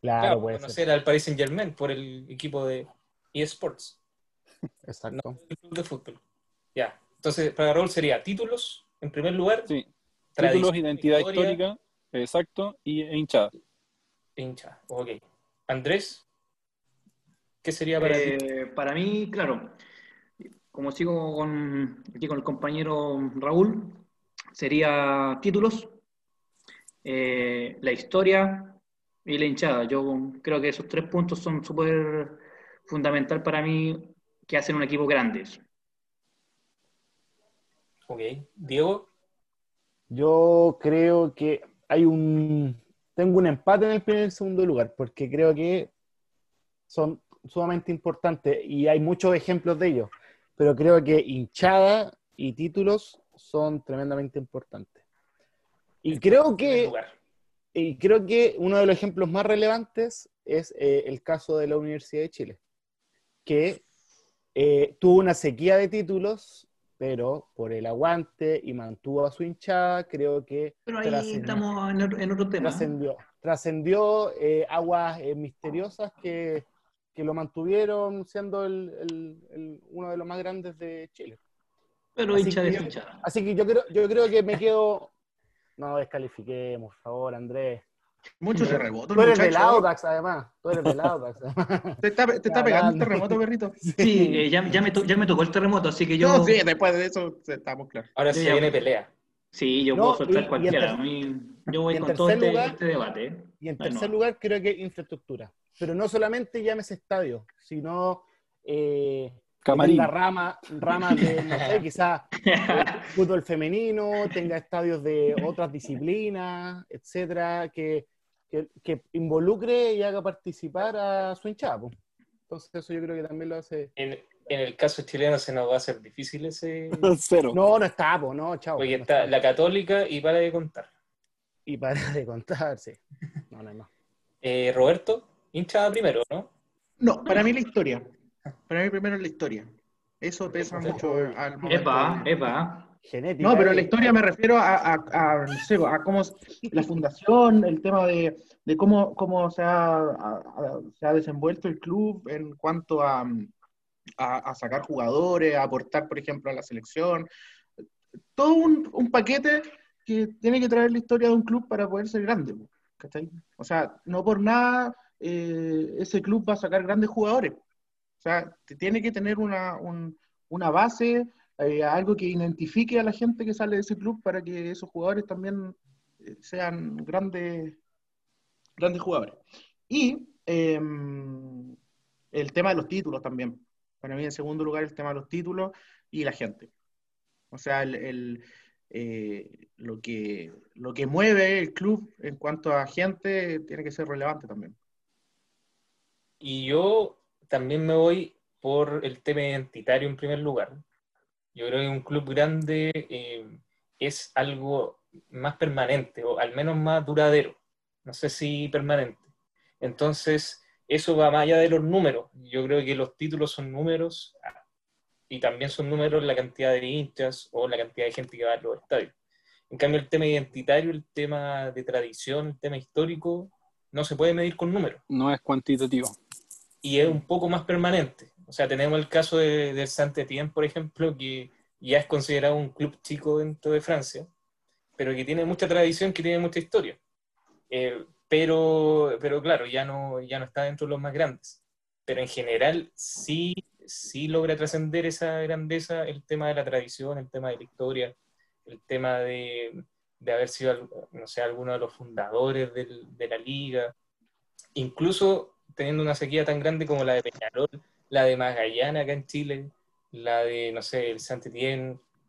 Claro, Claro, puede ser. conocer al Paris Saint Germain por el equipo de eSports, Exacto. el club de fútbol. Ya. Entonces, para Raúl sería títulos, en primer lugar, Sí. Títulos, identidad historia, histórica, exacto, y e hinchada. hincha. Ok. Andrés, ¿qué sería para ti? Eh, para mí, claro, como sigo con, aquí con el compañero Raúl, sería títulos, eh, la historia y la hinchada. Yo creo que esos tres puntos son súper fundamental para mí que hacen un equipo grande. Ok. Diego, Yo creo que hay un. Tengo un empate en el primer y el segundo lugar, porque creo que son sumamente importantes y hay muchos ejemplos de ellos. Pero creo que hinchada y títulos son tremendamente importantes. Y creo que, y creo que uno de los ejemplos más relevantes es eh, el caso de la Universidad de Chile, que eh, tuvo una sequía de títulos, pero por el aguante y mantuvo a su hinchada, creo que Pero ahí Trascendió. estamos en otro, tema. trascendió. Trascendió eh, aguas eh, misteriosas que, que lo mantuvieron siendo el- el- el- uno de los más grandes de Chile. Pero Así hincha que de yo- hinchada. Así que yo creo, yo creo que me quedo. No descalifiquemos, por favor, Andrés. Mucho terremoto, Tú eres del muchacho. Audax, además. Tú eres del Audax. además. Te está, te está pegando un terremoto, perrito. Sí, eh, ya, ya, me to- ya me tocó el terremoto, así que yo... No, sí, después de eso estamos claros. Ahora ya- viene pelea. Sí, yo No, puedo soltar y- y en cualquiera. ter- a mí- yo voy y con todo tercer este, lugar- este debate. ¿eh? Y en Bueno. tercer lugar, creo que infraestructura. Pero no solamente llámese estadio, sino eh, Camarín. tenga rama, ramas de, no sé, quizás fútbol femenino, tenga estadios de otras disciplinas, etcétera, que, que, que involucre y haga participar a su hinchada. Entonces, eso yo creo que también lo hace. En, en el caso chileno se nos va a hacer difícil ese. Cero. No, no está, po, no, chao. Porque no está está. la católica y para de contar. Y para de contar, sí. No, no hay más. Eh, Roberto, hinchada primero, ¿no? No, para mí la historia. Para mí primero la historia. Eso pesa mucho al momento. Epa, epa. Genética. No, pero eh. la historia me refiero a, a, a, no sé, a cómo la fundación, el tema de, de cómo, cómo se, ha, a- se ha desenvuelto el club en cuanto a, sacar jugadores, a aportar, por ejemplo, a la selección. Todo un, un paquete que tiene que traer la historia de un club para poder ser grande. ¿cachai? O sea, no por nada eh, ese club va a sacar grandes jugadores. O sea, tiene que tener una, un- una base eh, algo que identifique a la gente que sale de ese club para que esos jugadores también eh, sean grandes, grandes jugadores. Y eh, el tema de los títulos también. Para mí, en segundo lugar, el tema de los títulos y la gente. O sea, el, el, eh, lo, que, lo que mueve el club en cuanto a gente tiene que ser relevante también. Y yo también me voy por el tema identitario en primer lugar. Yo creo que un club grande eh, es algo más permanente o al menos más duradero. No sé si permanente. Entonces, eso va más allá de los números. Yo creo que los títulos son números y también son números la cantidad de hinchas o la cantidad de gente que va a los estadios. En cambio, el tema identitario, el tema de tradición, el tema histórico, no se puede medir con números. No es cuantitativo. Y es un poco más permanente. O sea, tenemos el caso de, del Saint-Étienne, por ejemplo, que ya es considerado un club chico dentro de Francia, pero que tiene mucha tradición, que tiene mucha historia. Eh, pero, pero claro, ya no, ya no está dentro de los más grandes. Pero en general sí, sí logra trascender esa grandeza el tema de la tradición, el tema de la historia, el tema de, de haber sido, no sé, alguno de los fundadores de la liga, incluso teniendo una sequía tan grande como la de Peñarol, la de Magallana acá en Chile, la de, no sé, el saint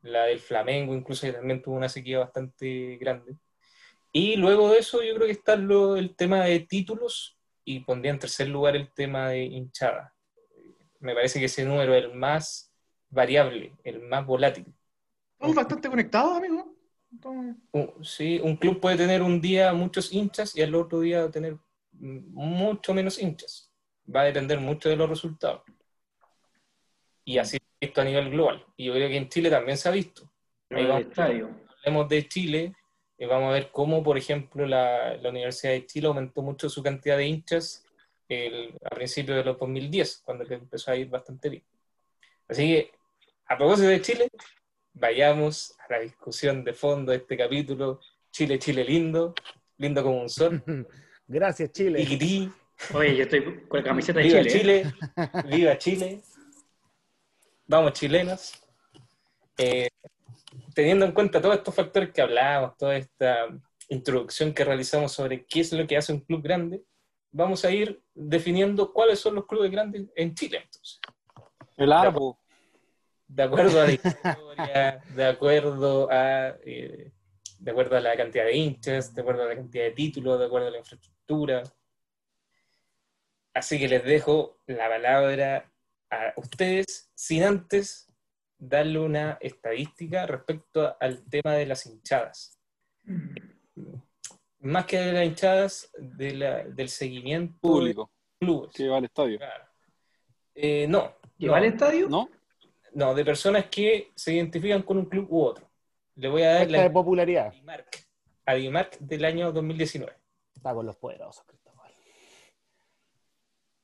la del Flamengo, incluso que también tuvo una sequía bastante grande. Y luego de eso yo creo que está lo, el tema de títulos y pondría en tercer lugar el tema de hinchada. Me parece que ese número es el más variable, el más volátil. Estamos bastante conectados, amigo. Entonces, Sí, un club puede tener un día muchos hinchas y al otro día tener mucho menos hinchas. Va a depender mucho de los resultados. Y así se ha visto a nivel global. Y yo creo que en Chile también se ha visto. Hablemos de Chile, eh, vamos a ver cómo, por ejemplo, la, la Universidad de Chile aumentó mucho su cantidad de hinchas el- a principios de los 2010, cuando empezó a ir bastante bien. Así que, a propósito de Chile, vayamos a la discusión de fondo de este capítulo. Chile, Chile lindo, lindo como un sol. Gracias, Chile. Oye, yo estoy con la camiseta de viva Chile. ¿eh? Chile, viva Chile. Vamos chilenas. Eh, teniendo en cuenta todos estos factores que hablábamos, toda esta introducción que realizamos sobre qué es lo que hace un club grande, vamos a ir definiendo cuáles son los clubes grandes en Chile. Entonces, El APO. de acuerdo a la historia, de acuerdo a, eh, de acuerdo a la cantidad de hinchas, de acuerdo a la cantidad de títulos, de acuerdo a la infraestructura. Así que les dejo la palabra a ustedes, sin antes darle una estadística respecto al tema de las hinchadas. Más que de las hinchadas, de la- del seguimiento Público. de clubes. Que va al estadio. Claro. Eh, no, ¿Y no. va al estadio? ¿No? No, de personas que se identifican con un club u otro. Le voy a dar Muestra de la popularidad. Adimark, Adimark del año 2019. Está con los poderosos, Cristóbal.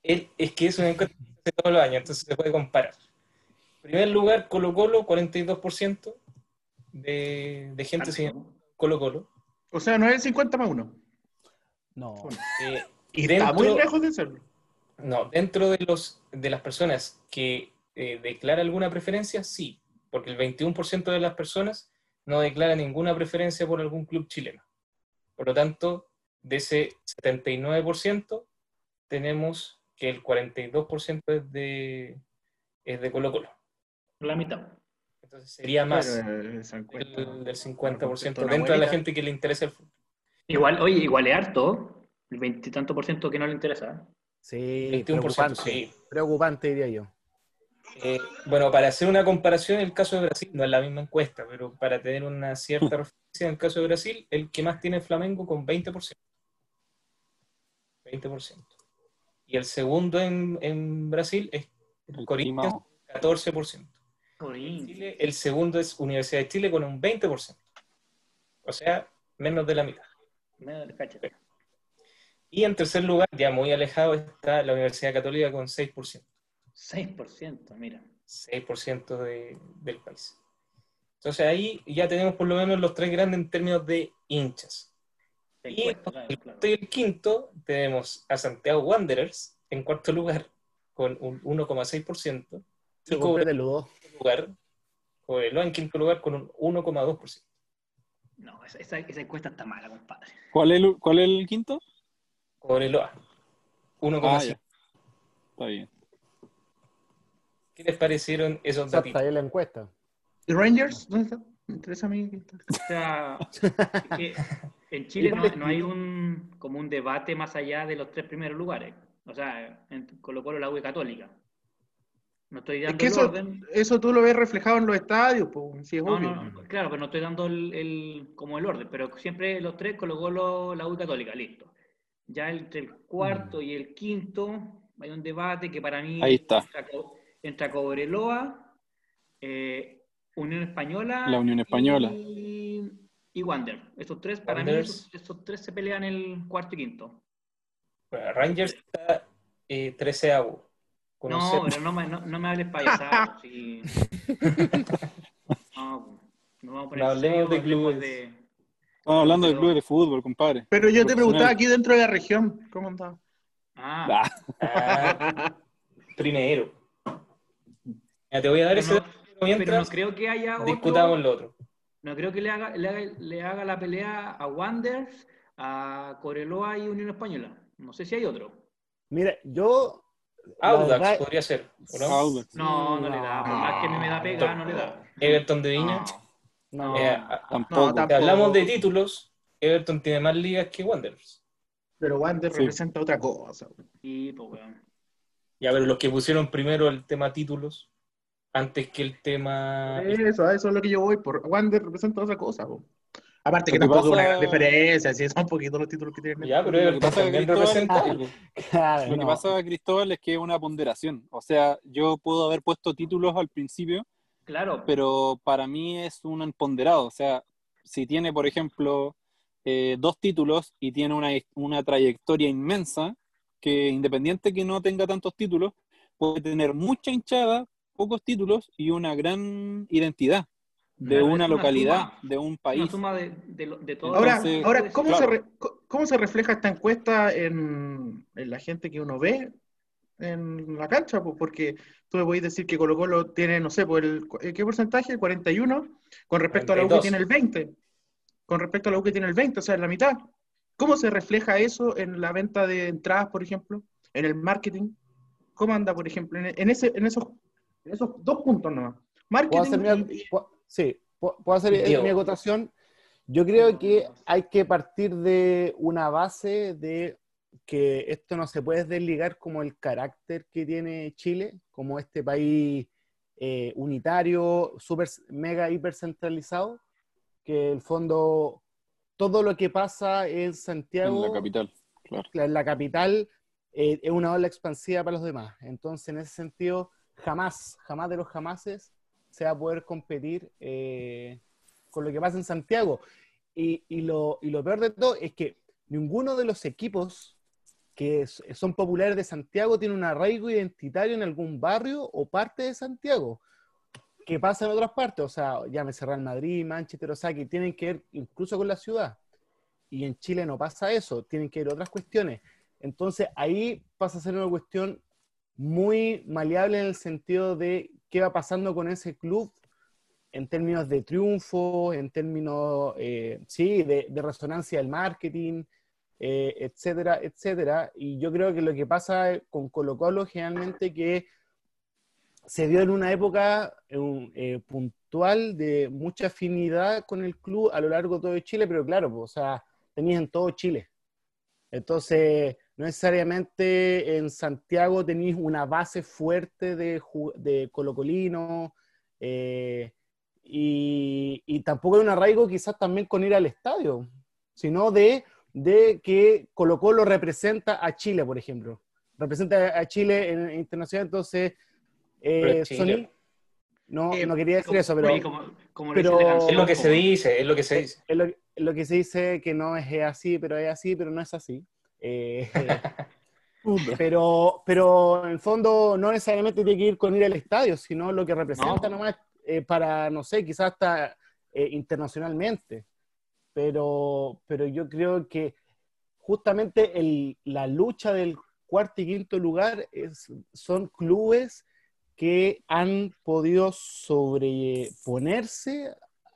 Él- es que es una encuesta hace todos los años, entonces se puede comparar. En primer lugar, Colo Colo, 42% de, de gente siguiendo Colo Colo. o sea, no es el 50 más 1. No. Eh, Y Dentro- está muy lejos de serlo. no, dentro de, los, de las personas que eh, declara alguna preferencia, sí, porque el 21% de las personas no declara ninguna preferencia por algún club chileno. Por lo tanto, de ese 79%, tenemos que el 42% es de, es de Colo Colo. La mitad. Entonces sería más del, del 50% Una dentro de la gente que le interesa el fútbol. Igual, oye, igual es harto. El veintitanto por ciento que no le interesa. Sí, 21%, preocupante. sí. Preocupante, diría yo. Eh, bueno, para hacer una comparación, el caso de Brasil no es la misma encuesta, pero para tener una cierta referencia en el caso de Brasil, el que más tiene es Flamengo con 20%. 20%. Y el segundo en, en Brasil es El Corinthians, Timao. 14%. En Chile, el segundo es Universidad de Chile con un 20%. O sea, menos de la mitad. Menos del cachete. Y en tercer lugar, ya muy alejado, está la Universidad Católica con 6%. 6%, mira. 6% de- del país. Entonces ahí ya tenemos por lo menos los tres grandes en términos de hinchas. Y claro, el claro. cuarto y el quinto tenemos a Santiago Wanderers en cuarto lugar con un 1,6% Se y Cobreloa el ludo. en quinto lugar, Cobreloa en quinto lugar con un 1,2%. No, esa, esa, esa encuesta está mala, compadre. ¿Cuál es, el, ¿Cuál es el quinto? Cobreloa, 1,5%. Ah. Está bien. ¿Qué les parecieron esos Esa está datos? ahí en la encuesta. ¿Y Rangers? ¿Dónde está? Me interesa a mí. O sea, que en Chile no, no hay un como un debate más allá de los tres primeros lugares. O sea, en Colo Colo la U y Católica. No estoy Es dando que el eso, orden. eso tú lo ves reflejado en los estadios, pues, sí es No, obvio. no, no, claro, pero no estoy dando el, el- como el orden, pero siempre los tres Colo Colo, la U y Católica, listo. Ya entre el cuarto y el quinto hay un debate que para mí Ahí está. entra Cobreloa, eh, Unión Española, La Unión Española. y, y Wander. Esos tres, para mí, esos tres se pelean el cuarto y quinto. Bueno, Rangers está eh, 13 Con un No, pero no me, no, no me hables payasado. sí. No, no vamos a poner hablemos de clubes. de- Estamos hablando de clubes de fútbol, compadre. Pero yo te preguntaba aquí dentro de la región, ¿cómo andaba? Ah, Ah, primero. Ya te voy a dar pero ese no, dato pero no creo que haya otro- discutamos lo otro. No creo que le haga, le haga, le haga la pelea a Wanderers, a Coreloa y Unión Española. No sé si hay otro. Mira, yo. Audax verdad- podría ser, ¿o no? Audax. No, no, le da. Por más que me da pega, no le da. Everton de Viña. No, Eh, Tampoco. No, si tampoco. hablamos de títulos, Everton tiene más ligas que Wanderers. Pero Wander Sí. representa otra cosa. Sí, pues weón. Ya, pero los que pusieron primero el tema títulos, antes que el tema... Eso, eso es lo que yo voy. Por Wander representa otra cosa. po. Aparte que tampoco es una pasa- gran diferencia, si son poquitos los títulos que tienen. Ya, pero Lo que pasa, también Cristóbal, representa algo. claro, lo que pasa, Cristóbal, es que es una ponderación. O sea, yo puedo haber puesto títulos al principio, Claro. pero para mí es un imponderado. O sea, si tiene, por ejemplo, eh, dos títulos y tiene una, una trayectoria inmensa, que independiente que no tenga tantos títulos, puede tener mucha hinchada, pocos títulos y una gran identidad de una una localidad, suma. de un Una país. suma de, de, lo- de todo. Ahora, Entonces, ahora ¿cómo, claro. se re- ¿cómo se refleja esta encuesta en, en la gente que uno ve en la cancha? Pues porque tú me podés decir que Colo Colo tiene, no sé, pues el, eh, ¿qué porcentaje? El 41, con respecto a la U que 42. tiene el 20. Con respecto a la U que tiene el 20, o sea, en la mitad. ¿Cómo se refleja eso en la venta de entradas, por ejemplo? En el marketing. ¿Cómo anda, por ejemplo, en, en ese, en, esos, en esos dos puntos nomás? ¿Puedo Marketing hacer mi, y- sí, pu- puedo hacer mi acotación. Yo creo que hay que partir de una base de que esto no se puede desligar como el carácter que tiene Chile, como este país eh, unitario, super, mega hipercentralizado, que el fondo todo lo que pasa en En Santiago la capital, claro. la, la capital eh, es una ola expansiva para los demás. Entonces, en ese sentido, jamás, jamás de los jamases se va a poder competir eh, con lo que pasa en Santiago. Y, y lo, y lo peor de todo es que ninguno de los equipos que son populares de Santiago tiene un arraigo identitario en algún barrio o parte de Santiago que pasa en otras partes, o sea, llámese Real Madrid, Manchester, o sea, tienen que ver incluso con la ciudad. Y en Chile no pasa eso, tienen que ver otras cuestiones. Entonces ahí pasa a ser una cuestión muy maleable en el sentido de qué va pasando con ese club en términos de triunfo, en términos, eh, sí, de, de resonancia del marketing, eh, etcétera, etcétera. Y yo creo que lo que pasa con Colo Colo generalmente que se dio en una época eh, eh, puntual de mucha afinidad con el club a lo largo de todo Chile, pero claro, pues, o sea, tenías en todo Chile. Entonces, no necesariamente en Santiago tenéis una base fuerte de, de colocolino eh, y, y tampoco hay un arraigo quizás también con ir al estadio, sino de, de que Colo Colo representa a Chile, por ejemplo. Representa a Chile en, en internacional, entonces eh. Sony- no, Eh, no quería decir como- eso, pero oye, como, como pero- lo dice la canción, Es lo que se dice, es lo que se dice. es lo, es lo que se dice que no es así, pero es así, pero no es así. Eh, pero, pero en el fondo no necesariamente tiene que ir con ir al estadio, sino lo que representa No. nomás eh, para, no sé, quizás hasta eh, internacionalmente. Pero, pero yo creo que justamente el- la lucha del cuarto y quinto lugar es, son clubes que han podido sobreponerse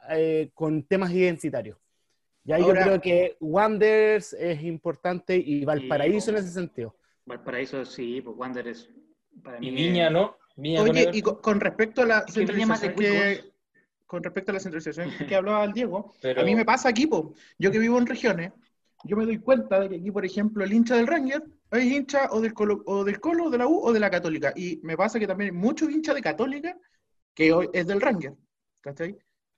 eh, con temas identitarios. Ya Ahora- yo creo que Wanderers es importante y Valparaíso en ese sentido. Valparaíso sí, pues Wander es para mí Y Viña, ¿no? Viña Oye, y con, con respecto a la centralización que, con respecto a la centralización que hablaba el Diego, Pero- a mí me pasa aquí, po. yo que vivo en regiones, yo me doy cuenta de que aquí, por ejemplo, el hincha del Ranger es hincha o del Colo, o del Colo, de la U o de la Católica. Y me pasa que también hay muchos hinchas de Católica que hoy es del Ranger. ¿Cachai?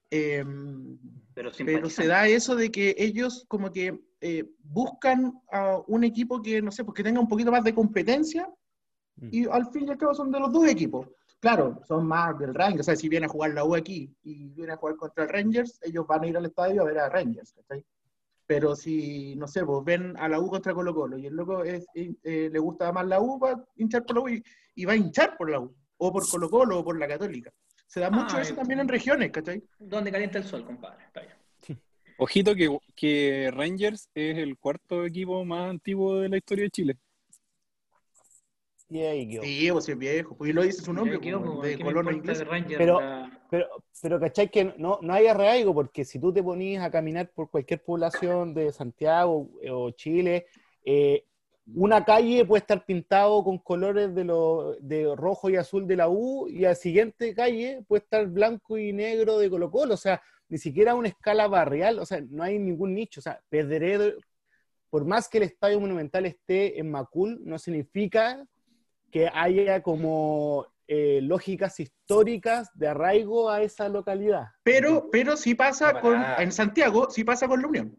Em, Pero, pero se da eso de que ellos como que eh, buscan a un equipo que, no sé, pues que tenga un poquito más de competencia Mm. y al fin y al cabo son de los dos equipos. Claro, son más del Rangers, o sea, si viene a jugar la U aquí y viene a jugar contra el Rangers, ellos van a ir al estadio a ver a Rangers, ¿cachai? Pero si, no sé, pues ven a la U contra Colo Colo y el loco es, eh, le gusta más la U, va a hinchar por la U y, y va a hinchar por la U, o por Colo Colo o por la Católica. Se da mucho Ah, eso también en regiones, ¿cachai? ¿Dónde calienta el sol, compadre? Está bien. Ojito que, que Rangers es el cuarto equipo más antiguo de la historia de Chile. Y ahí quedó. Sí, pues sí es viejo. Pues y lo dice su nombre, Ya quedó, pues, pues, de ¿qué me colono inglés. de Rangers? Pero- La- Pero, pero ¿cachai? Que no, no hay arraigo, porque si tú te ponías a caminar por cualquier población de Santiago o Chile, eh, una calle puede estar pintado con colores de, lo, de rojo y azul de la U, y la siguiente calle puede estar blanco y negro de Colo Colo, o sea, ni siquiera una escala barrial, o sea, no hay ningún nicho, o sea, Pedredo, por más que el Estadio Monumental esté en Macul, no significa que haya como eh, lógicas históricas de arraigo a esa localidad. Pero, pero sí pasa con, en Santiago, sí pasa con la Unión.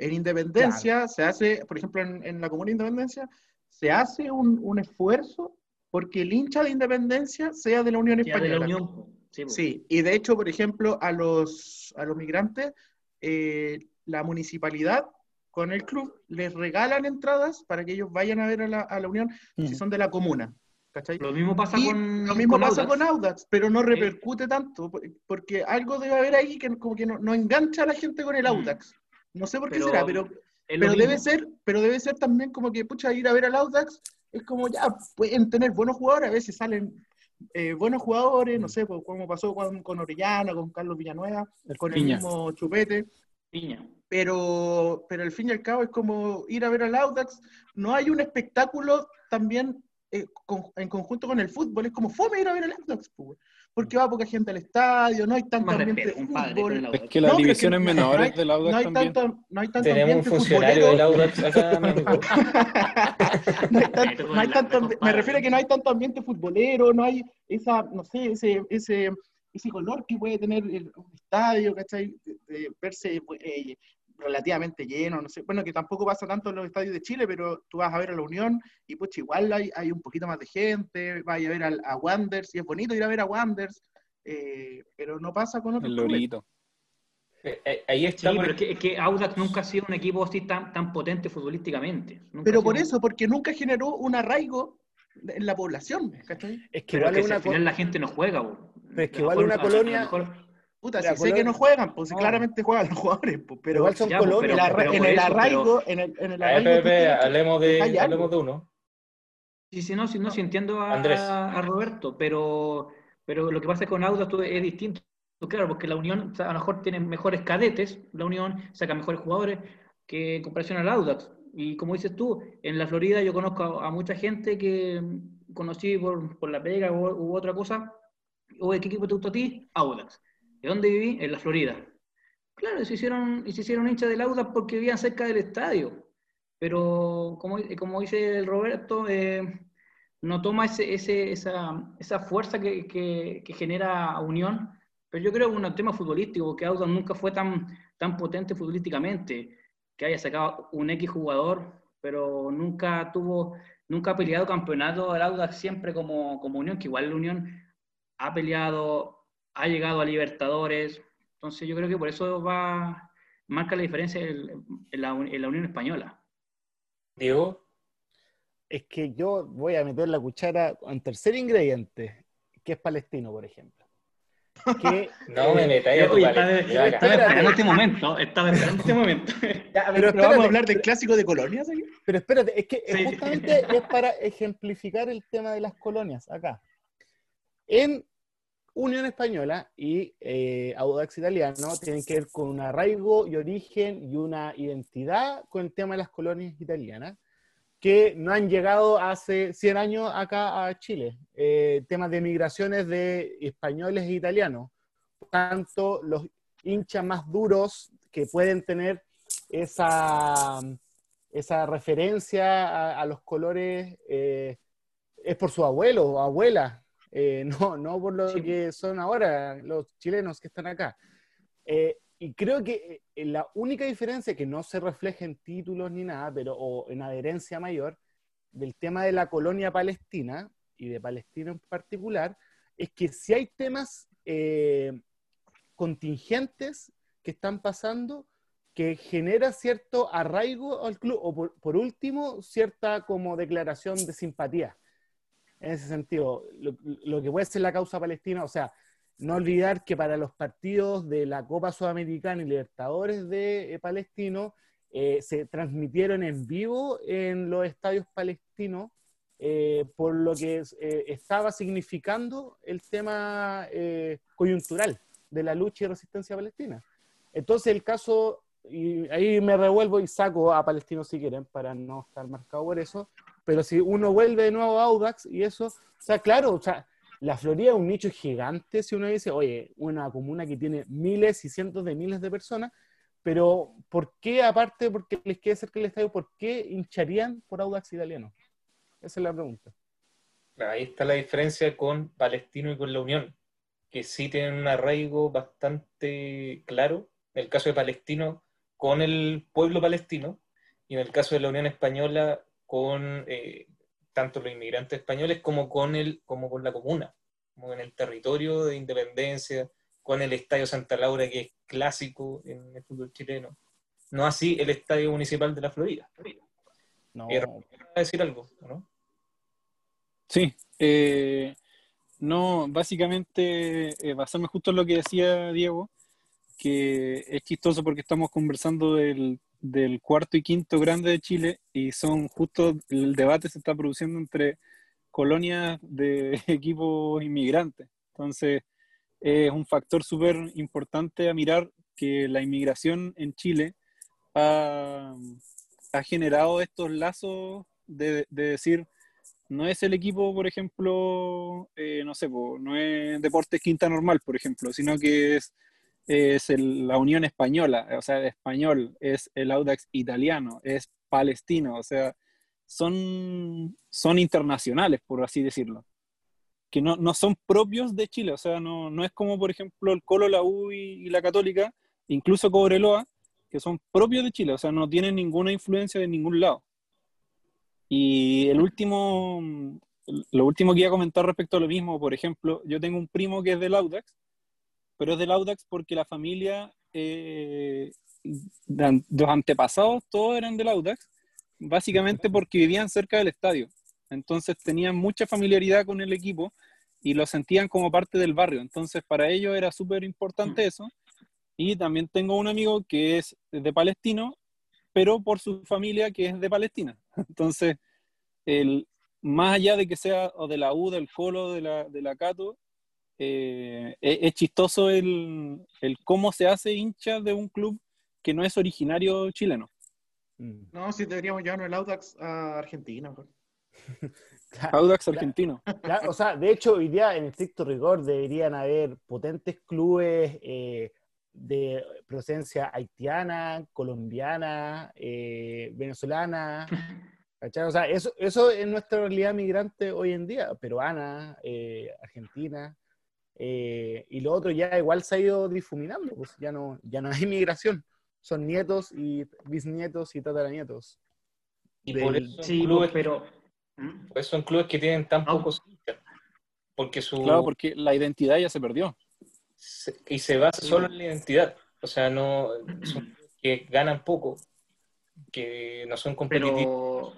En Independencia se hace, por ejemplo, en, en la Comuna de Independencia, se hace un, un esfuerzo porque el hincha de Independencia sea de la Unión ya de Española. la Unión. Sí, po. Sí, y de hecho, por ejemplo, a los, a los migrantes, eh, la municipalidad con el club les regalan entradas para que ellos vayan a ver a la, a la Unión si son de la comuna. ¿cachai? Lo mismo pasa Y con lo mismo con pasa Audax. con Audax, pero no repercute tanto, por- porque algo debe haber ahí que como que no, no engancha a la gente con el Mm. Audax. No sé por qué Pero será, pero, pero debe ser, pero debe ser también como que, pucha, ir a ver al Audax es como ya, pueden tener buenos jugadores, a veces salen eh, buenos jugadores, no sé, pues, como pasó con, con Orellana, con Carlos Villanueva, con el mismo Chupete, Piña. pero, pero al fin y al cabo es como ir a ver al Audax. No hay un espectáculo también eh, con- en conjunto con el fútbol. Es como fome ir a ver al Audax, pues, porque va poca gente al estadio, no hay tanto ambiente respeto, de fútbol. Es que las No, divisiones no- menores del Audax no hay también. tanto, no hay tanto Tenemos un ambiente funcionario futbolero. del Audax acá, mi amigo. no hay tan- no hay tanto- me refiero a que no hay tanto ambiente futbolero, no hay esa, no sé, ese, ese, ese color que puede tener el, un estadio, ¿cachai? De, de verse eh, relativamente lleno, no sé, bueno, que tampoco pasa tanto en los estadios de Chile, pero tú vas a ver a la Unión y pues igual hay, hay un poquito más de gente, vas a ver al- a, Wanders, y es bonito ir a ver a Wanders, eh, pero no pasa con otros El clubes. lorito. Eh, eh, Ahí Sí, está. pero por- es que, es que Audax nunca ha sido un equipo así tan, tan potente futbolísticamente. Nunca Pero por sido- eso, porque nunca generó un arraigo en la población, ¿cachai? Es que Pero igual es que es si una al final la gente no juega. bo. Pero es que A mejor- una a lo colonia- mejor- Puta, si sé que no juegan, pues si No. claramente juegan los jugadores, pues, pero igual son ya, pues, colonias. pero en el eso, arraigo, en el, en el arraigo. hablemos de, hablemos de uno. Sí, sí, no, sí, no, sí entiendo a, Andrés. a Roberto, pero, pero lo que pasa con Audax tú, es distinto. Claro, porque la Unión o sea, a lo mejor tiene mejores cadetes, la Unión saca mejores jugadores que en comparación al Audax. Y como dices tú, en la Florida yo conozco a, a mucha gente que conocí por, por la pega u, u otra cosa. Oye, ¿qué equipo te gusta a ti? Audax. ¿De dónde viví? En la Florida. Claro, se hicieron, se hicieron hinchas del Audax porque vivían cerca del estadio. Pero como, como dice el Roberto, eh, no toma ese, ese- esa, esa fuerza que, que- que genera Unión. Pero yo creo que es un tema futbolístico, porque Audax nunca fue tan, tan potente futbolísticamente, que haya sacado un X jugador, pero nunca tuvo, nunca ha peleado campeonato el Audax siempre como, como Unión, que igual la Unión ha peleado, ha llegado a Libertadores. Entonces yo creo que por eso va, marca la diferencia en, en la, en la Unión Española. Diego, Es que yo voy a meter la cuchara en tercer ingrediente, que es palestino, por ejemplo. Que, no me eh, metáis a tu Oye, paleta. estaba, esperando este momento, estaba esperando este momento. Ya, Pero pero, espérate, vamos a hablar del clásico de colonias aquí. Pero espérate, es que Sí. justamente es para ejemplificar el tema de las colonias acá. En Unión Española y eh, Audax Italiano tienen que ver con un arraigo y origen y una identidad con el tema de las colonias italianas. que no han llegado hace 100 años acá a Chile. Eh, temas de migraciones de españoles e italianos. Tanto los hinchas más duros que pueden tener esa, esa referencia a, a los colores eh, es por su abuelo o abuela, eh, no, no por lo Sí. que son ahora los chilenos que están acá. Eh, y creo que eh, la única diferencia que no se refleja en títulos ni nada, pero o en adherencia mayor del tema de la colonia palestina y de Palestina en particular, es que si hay temas eh, contingentes que están pasando que genera cierto arraigo al club, o por, por último, cierta como declaración de simpatía. En ese sentido, lo, que puede ser la causa palestina, o sea, no olvidar que para los partidos de la Copa Sudamericana y Libertadores de eh, Palestino eh, se transmitieron en vivo en los estadios palestinos, eh, por lo que eh, estaba significando el tema coyuntural de la lucha y resistencia palestina. Entonces el caso, y ahí me revuelvo y saco a Palestino si quieren, para no estar marcado por eso, pero si uno vuelve de nuevo a Audax y eso, o sea, claro, o sea, la Florida es un nicho gigante si uno dice, oye, una comuna que tiene miles y cientos de miles de personas, pero ¿por qué, aparte, porque les queda cerca el estadio, por qué hincharían por Audax italiano? Esa es la pregunta. Ahí está la diferencia con Palestino y con la Unión, que sí tienen un arraigo bastante claro, en el caso de Palestino, con el pueblo palestino, y en el caso de la Unión Española, con eh, tanto los inmigrantes españoles como con, el, como con la comuna, como en el territorio de independencia, con el Estadio Santa Laura, que es clásico en el fútbol chileno. No así el Estadio Municipal de la Florida. No, Eh, ¿A decir algo? ¿no? Sí, eh, no, básicamente eh, basarme justo en lo que decía Diego, que es chistoso porque estamos conversando del, del cuarto y quinto grande de Chile y son justo, el debate se está produciendo entre colonias de equipos inmigrantes. Entonces, es un factor súper importante a mirar que la inmigración en Chile ha, ha generado estos lazos de, de decir, no es el equipo, por ejemplo, eh, no sé, no es Deportes Quinta Normal, por ejemplo, sino que es, es la Unión Española, o sea, español, es el Audax italiano, es palestino, o sea, son, son internacionales, por así decirlo, que no, no son propios de Chile, o sea, no, no es como, por ejemplo, el Colo, la U y, y la Católica, incluso Cobreloa, que son propios de Chile, o sea, no tienen ninguna influencia de ningún lado. Y el último, lo último que iba a comentar respecto a lo mismo, por ejemplo, yo tengo un primo que es del Audax, pero es del Audax porque la familia, eh, de los antepasados, todos eran del Audax, básicamente porque vivían cerca del estadio. Entonces tenían mucha familiaridad con el equipo y lo sentían como parte del barrio. Entonces para ellos era súper importante eso. Y también tengo un amigo que es de Palestino, pero por su familia que es de Palestina. Entonces, el, más allá de que sea o de la U, del Colo, de la, de la Cato, eh, es, es chistoso el, el cómo se hace hincha de un club que no es originario chileno. Mm. No, si deberíamos llevarnos el Audax a Argentina. Claro, Audax argentino. claro, o sea, de hecho, hoy día en estricto rigor deberían haber potentes clubes eh, de presencia haitiana, colombiana, eh, venezolana. ¿cachai? O sea, eso, eso es nuestra realidad migrante hoy en día, peruana, eh, argentina. Eh, y lo otro ya igual se ha ido difuminando, pues ya no, ya no hay migración. Son nietos y bisnietos y tataranietos. Y Del- por eso son Sí, clubes, pero. ¿Mm? por eso son clubes que tienen tan No. pocos. Porque su, Claro, porque la identidad ya se perdió. se- y se basa solo en la identidad. O sea, no son clubes que ganan poco, que no son competitivos.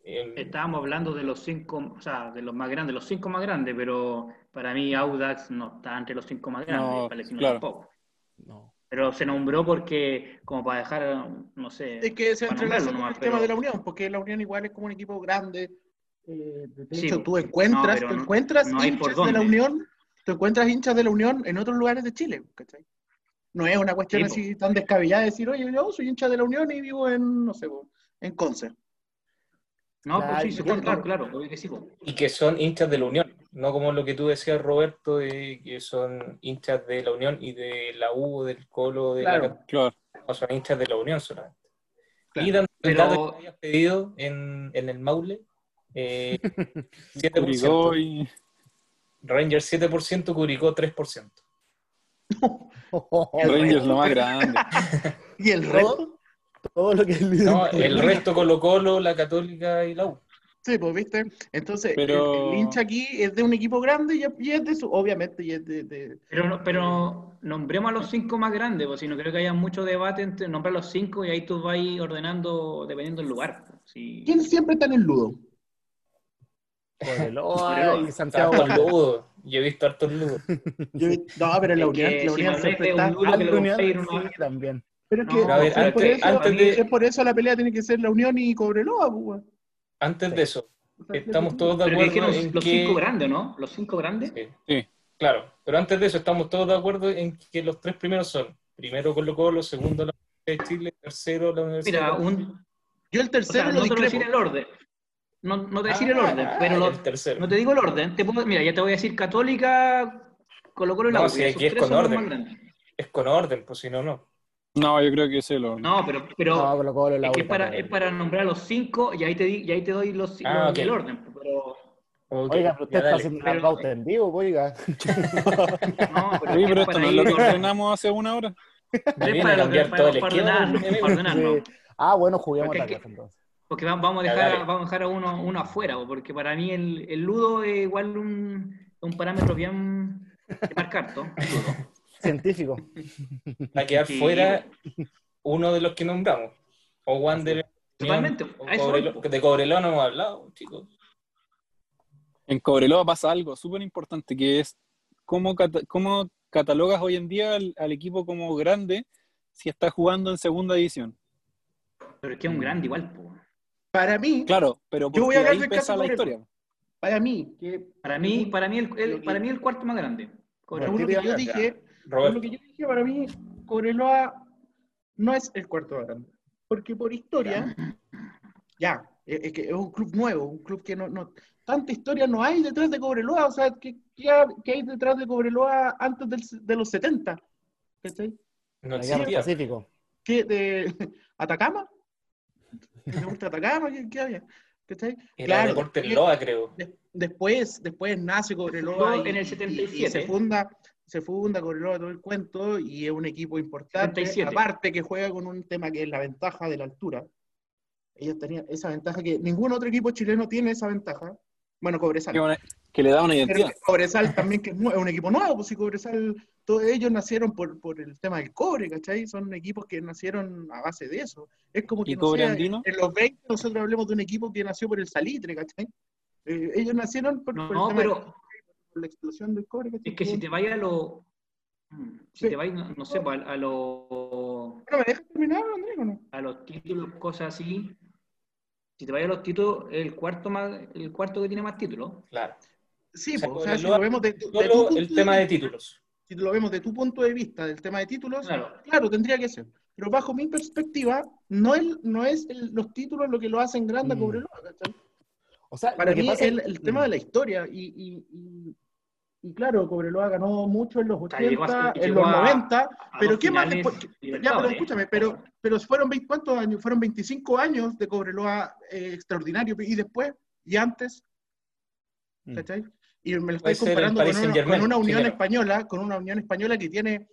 Pero estábamos hablando de los cinco, o sea, de los más grandes, los cinco más grandes, pero para mí Audax no está entre los cinco más grandes, No, Palestino claro. tampoco. No. Pero se nombró porque, como para dejar, no sé. Es que se entrelaza con el tema de la Unión, porque la Unión igual es como un equipo grande. eh, de Sí, hecho, tú encuentras, No, pero tú no- encuentras por hinchas de la. Unión, tú encuentras hinchas de la Unión en otros lugares de Chile, ¿cachai? No es una cuestión Sí, así tan descabellada de decir, oye, yo soy hincha de la Unión y vivo en, no sé, en Conce. No, Claro, pues sí, tampoco- claro, claro, obvio que sí. y que son hinchas de la Unión, no como lo que tú decías, Roberto, de que son hinchas de la Unión y de la U, del Colo, de Claro. la Claro. o son hinchas de la Unión solamente. Claro. Y dando el dato que habías pedido en, en el Maule, eh, 7%. Curicó y Rangers 7%, Curicó 3%. Rangers lo más grande. ¿Y el resto? Todo lo que es líder. No, el resto Colo Colo, la Católica y la U. Sí, pues, ¿viste? Entonces, Pero- el, el hincha aquí es de un equipo grande y, y es de su, obviamente, y es de, de- Pero, no- pero nombremos a los cinco más grandes, pues si no creo que haya mucho debate entre nombrar los cinco y ahí tú vas ordenando dependiendo del lugar. pues, Si- ¿Quién siempre está en el ludo? Cobreloa y Santiago Hartos Wanderers. ludos. Yo he visto hartos ludos. Yo- no, pero en la Unión, la si Unión Manuel siempre está... ludo a sí, también. Pero es que No, a ver, si es por antes- eso, antes de- si es por eso la pelea tiene que ser la Unión y Cobreloa, pues, Antes de eso, O sea, estamos todos de Pero acuerdo dijeron en los que... cinco grandes, ¿no? Los cinco grandes. Sí, Sí. claro, pero antes de eso estamos todos de acuerdo en que los tres primeros son, primero Colo Colo, segundo la Universidad de Chile, tercero la Universidad Mira, de un, Yo el o tercero sea, lo no te voy a discrepo. decir el orden. No, no te voy a decir el Ah, orden, pero el los- tercero. no te digo el orden. Te puedo- mira, ya te voy a decir Católica, Colo Colo y la No, si aquí es con orden. Es con orden, pues si no, no. No, yo creo que ese lo. No, pero, pero No, Colo Colo, la es, que es para, es para nombrar los cinco y ahí te, di- y ahí te doy los, Ah, los- el orden. Pero, Ok, Oiga, pero usted ya está dale. haciendo una pauta en vivo, oiga. no, pero esto no es lo que orden- ordenamos hace una hora. Me es viene a. Ah, bueno, juguemos que- cosa entonces. Porque va- vamos a dejar, dale. a- vamos a dejar a uno, uno afuera, porque para mí el, el ludo es igual un, un parámetro bien de marcar, ¿no? Científico. Va a quedar Sí. fuera uno de los que nombramos. O Wander. Totalmente, voy. de Cobreloa no hemos hablado, chicos. En Cobreloa pasa algo súper importante, que es cómo, cata- cómo catalogas hoy en día al, al equipo como grande si está jugando en segunda división. Pero es que es un grande igual, po. Para mí, Claro, pero Yo voy a ahí pesa la historia. para mí, que Para mí, para mí el, para mí el cuarto más grande. Yo ya, dije, Roberto. lo que yo dije, para mí, Cobreloa no es el cuarto grande. Porque por historia, ya, es, es que es un club nuevo, un club que no, no tanta historia no hay detrás de Cobreloa, o sea, ¿qué, qué ha- qué hay detrás de Cobreloa antes del- de los 70? ¿Cachai? No existía. Pacífico. ¿Qué, de Atacama? ¿Te gusta Atacama? ¿Qué, qué había? ¿Cachai? Era Claro, Deportes después- Loa, creo. de- después, después nace Cobreloa en el y- y 77. se funda, se funda Cobreloa todo el cuento y es un equipo importante, 77. aparte que juega con un tema que es la ventaja de la altura. Ellos tenían esa ventaja que ningún otro equipo chileno tiene esa ventaja. Bueno, Cobresal. Que, una- que le da una Pero identidad. Cobresal también, que es un equipo nuevo, pues si Cobresal, todos ellos nacieron por, por el tema del cobre, ¿cachai? Son equipos que nacieron a base de eso. Es como que, ¿Y no cobre andino? en los 20 nosotros hablemos de un equipo que nació por el salitre, ¿cachai? Eh, ellos nacieron por, por el No, tema pero del- la explosión del cobre, ¿cachai? es que si te vayas a lo. Si Sí. te vayas, no, no sé, pues, a, a los Bueno, ¿me dejas terminar, Andrés, o no? a los títulos, cosas así. Si te vayas a los títulos, el cuarto más, el cuarto que tiene más títulos. Claro. Sí, O sea, pues, o sea, si lo vemos de, de tu el tema de vista- títulos. si lo vemos de tu punto de vista del tema de títulos, Claro. claro, tendría que ser. Pero bajo mi perspectiva, no, el, no es el- los títulos lo que lo hacen grande a Mm. Cobreloa, ¿cachai? O sea, Para lo que mí pasa es el, el tema Mm. de la historia. Y, y, y, y claro, Cobreloa ganó mucho en los sea, llegó a 80, ser- en los a- 90, A pero ¿qué más después? Ya, pero escúchame, pero, pero fueron 20, ¿cuántos años? Fueron 25 años de Cobreloa eh, extraordinario. Y después, y antes, Mm. ¿cachai? Y me lo estoy comparando con una, con una Unión. Española, con una Unión Española que tiene,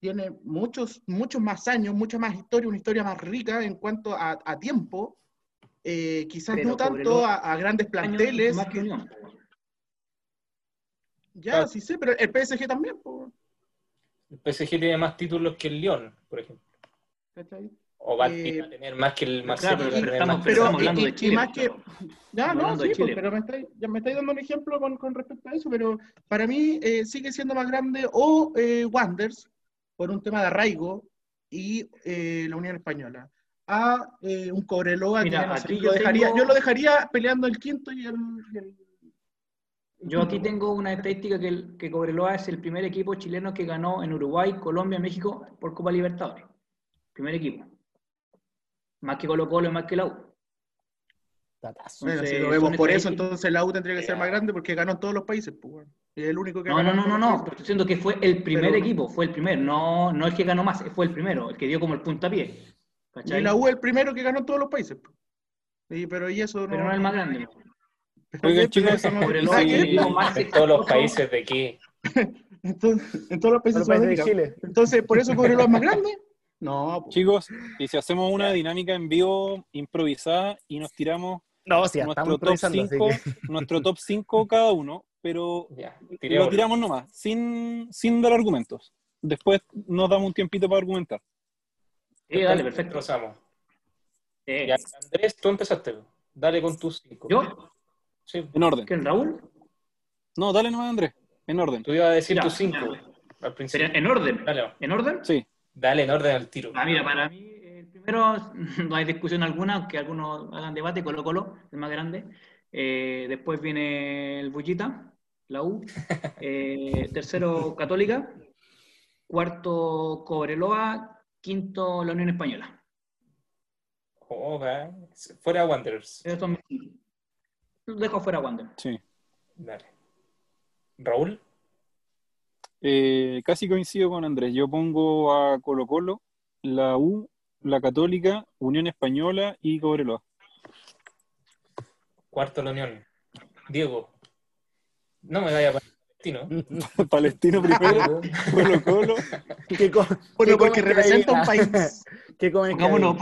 tiene muchos, muchos más años, mucha más historia, una historia más rica en cuanto a, a tiempo. eh, quizás Pero no tanto a, a grandes planteles. Más que Unión. Ya, Claro. sí sé, pero el PSG también, po, El PSG tiene más títulos que el Lyon, por ejemplo. ¿cachai? O va Eh, a tener más que el Claro, pero a tener estamos- pero estamos hablando y- de y Chile. más que- claro. Ya, no, sí, pues, pero me estáis, ya me estáis dando un ejemplo con, con respecto a eso, pero para mí eh, sigue siendo más grande o eh, Wanders, por un tema de arraigo, y eh, la Unión Española, a eh, un Cobreloa Mira, que no sé, aquí lo yo dejaría, tengo- yo lo dejaría peleando el quinto y el... y el- el Yo aquí tengo una estadística que, el- que Cobreloa es el primer equipo chileno que ganó en Uruguay, Colombia, México por Copa Libertadores. Primer equipo. Más que Colo Colo y más que la U. Datazo. Bueno, si Entonces, lo vemos por eso, entonces la U tendría que ser más grande porque ganó en todos los países. Pues, es el único que No, no, ganado no, no, no, pero estoy diciendo que fue el primer Pero- equipo, fue el primero, no, no el que ganó más, fue el primero, el que dio como el puntapié. ¿cachai? Y la U es el primero que ganó en todos los países. pues. Y, pero y eso no. Pero no es el más grande. Oigan, chicos, En todos los países de qué. En, to- en todos los países Los países de. Chile. Entonces, ¿por eso Cobreloa es más grande? No, pues. Chicos, y si hacemos una dinámica en vivo improvisada y nos tiramos No, nuestro top improvisando, así 5, que- nuestro top 5 cada uno, pero Ya, lo tiramos nomás, sin, sin dar argumentos. Después nos damos un tiempito para argumentar. Sí, dale, perfecto. Empezamos. Eh, Andrés, tú empezaste. Dale con tus cinco. ¿Yo? Sí. En orden. ¿Quién, Raúl? No, dale nomás, Andrés. En orden. Tú ibas a decir Ya, tus cinco ya. al principio. en orden. Dale, ¿En orden? Sí. dale en orden al tiro. Ah, mira, para mí, el primero, no hay discusión alguna, aunque algunos hagan debate, Colo Colo, el más grande. Eh, después viene el Bullita, la U. Eh, tercero, Católica. Cuarto, Cobreloa. Quinto, la Unión Española. Va. Fuera Wanderers. Esos son mis cinco. Dejo fuera Wander. Sí. Dale. Raúl. Eh, casi coincido con Andrés. Yo pongo a Colo Colo, la U, la Católica, Unión Española y Cobreloa. Cuarto, la Unión. Diego. No me vaya a poner Palestino. Palestino primero, Colo Colo. ¿Qué co- Bueno, porque representa un país. ¿Qué comen Pongámonos,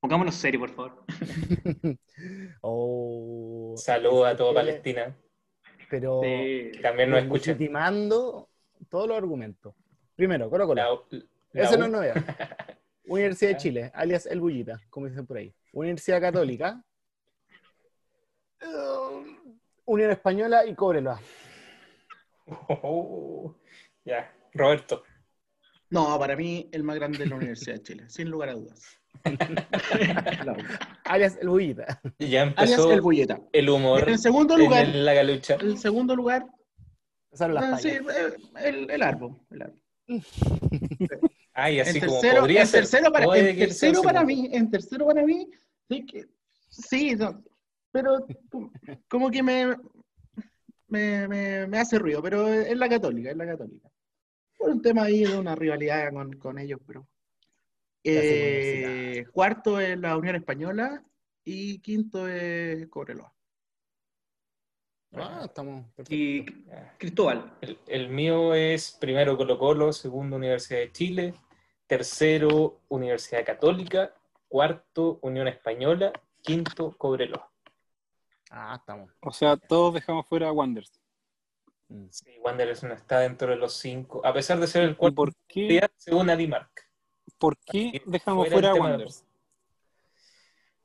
pongámonos serios, por favor. Oh, Saludos a toda eh, Palestina. Pero Sí. También nos escuchan. legitimando todos los argumentos. Primero, Colo Colo. U. no es novedad. Universidad de Chile, alias El Bullita, como dicen por ahí. Universidad Católica. Unión Española y Cobreloa. Oh, ya. Roberto. No, para mí el más grande es la Universidad de Chile, sin lugar a dudas. U. Alias El Bullita. Ya Alias empezó el Bulleta. el humor En el segundo en lugar, el- la galucha. el segundo lugar, Pasaron las ah, sí, el, el árbol. El árbol. Ah, y así en como tercero, podría en ser. tercero para, en tercero para mí, en tercero para mí, sí, que, sí no, pero como que me, me, me, me hace ruido, pero es la católica, es la católica. Por un tema ahí de una rivalidad con, con ellos, pero. Eh, cuarto es la Unión Española y quinto es Cobreloa. Ah, estamos perfectos. Y. Cristóbal. El, el mío es primero Colo Colo, segundo Universidad de Chile, tercero Universidad Católica, cuarto Unión Española, quinto Cobreloa. Ah, estamos. O sea, todos dejamos fuera a Wanderers. Sí, Wanderers no está dentro de los cinco, a pesar de ser el ¿Y cuarto por qué, según Adimark. Por qué dejamos Fuera a Wanderers?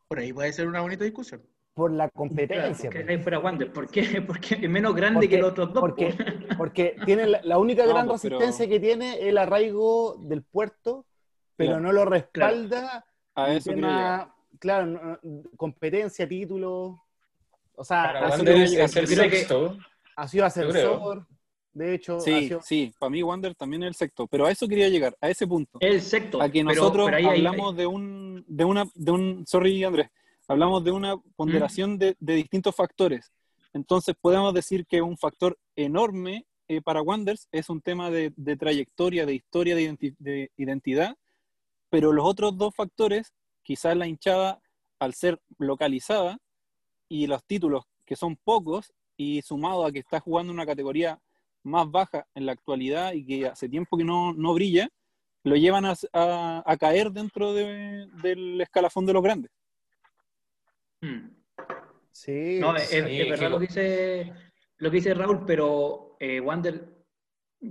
Por ahí puede ser una bonita discusión. Por la competencia. Que pues. ahí fuera Wander. ¿Por qué? Porque es menos grande Porque- que los otros dos. Porque, po. porque tiene la, la única No, gran pues, pero- resistencia que tiene es el arraigo del puerto, pero Claro. no lo respalda. A el eso tema, claro, no- competencia, título. O sea, Para ha sido, es el sexto. ha sido creo. ascensor. De hecho, Sí, sí, para mí Wander también es el sexto, pero a eso quería llegar, a ese punto. El sexto. A que nosotros pero ahí hay- hablamos de un, de una, de un, sorry Andrés, hablamos de una ponderación de, de distintos factores. Entonces podemos decir que un factor enorme eh, para Wanderers es un tema de, de trayectoria, de historia, de, identi- de identidad, pero los otros dos factores, quizás la hinchada, al ser localizada, y los títulos, que son pocos, y sumado a que está jugando una categoría más baja en la actualidad y que hace tiempo que no, no brilla, lo llevan a, a- a caer dentro de- del escalafón de los grandes. Mm. sí, No, es, Sí, es verdad lo que dice lo que dice Raúl, pero eh, Wander,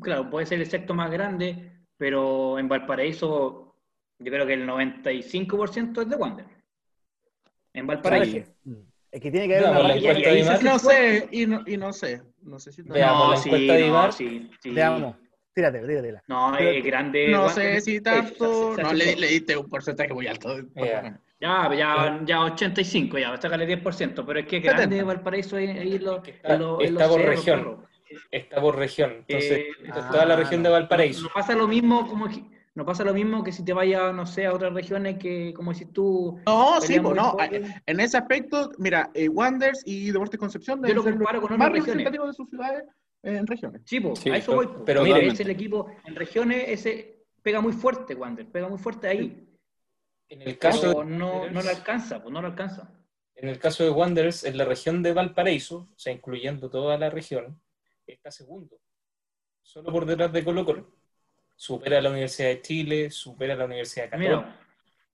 claro, puede ser el sexto más grande, pero en Valparaíso yo creo que el 95% es de Wander. En Valparaíso. Es que tiene que haber Ya, una la encuesta de Imar, No sé, y no, y no sé. No sé si Veamos la sí, encuesta de no, Ibar. sí, sí. Veamos, tírate, tíratela. No, es grande. No sé si Eh, tanto. No, le, le diste un porcentaje muy alto. Ya. Ya, ya, ya 85, ya, sácale 10%, pero es que 70. grande Valparaíso ahí, los- Está- por región. Está por región. Entonces, Eh, toda la ah, región de no. Valparaíso. No pasa lo mismo como, no pasa lo mismo que si te vayas, no sé, a otras regiones que, como decís tú, No, sí, pues no. poco. En ese aspecto, mira, eh, Wanderers y Deportes Concepción Yo deben lo comparo con otras regiones. de sus ciudades eh, en regiones. Sí, po, Sí, a eso pero- voy. pero Porque miren. es el equipo en regiones, ese pega muy fuerte, Wander, pega muy fuerte ahí. En el caso Pero de no, no Wanderers- le alcanza, pues no le alcanza. En el caso de Wanderers, en la región de Valparaíso, o sea, incluyendo toda la región, está segundo. Solo por detrás de Colo Colo. Supera a la Universidad de Chile, supera a la Universidad Católica. Mira,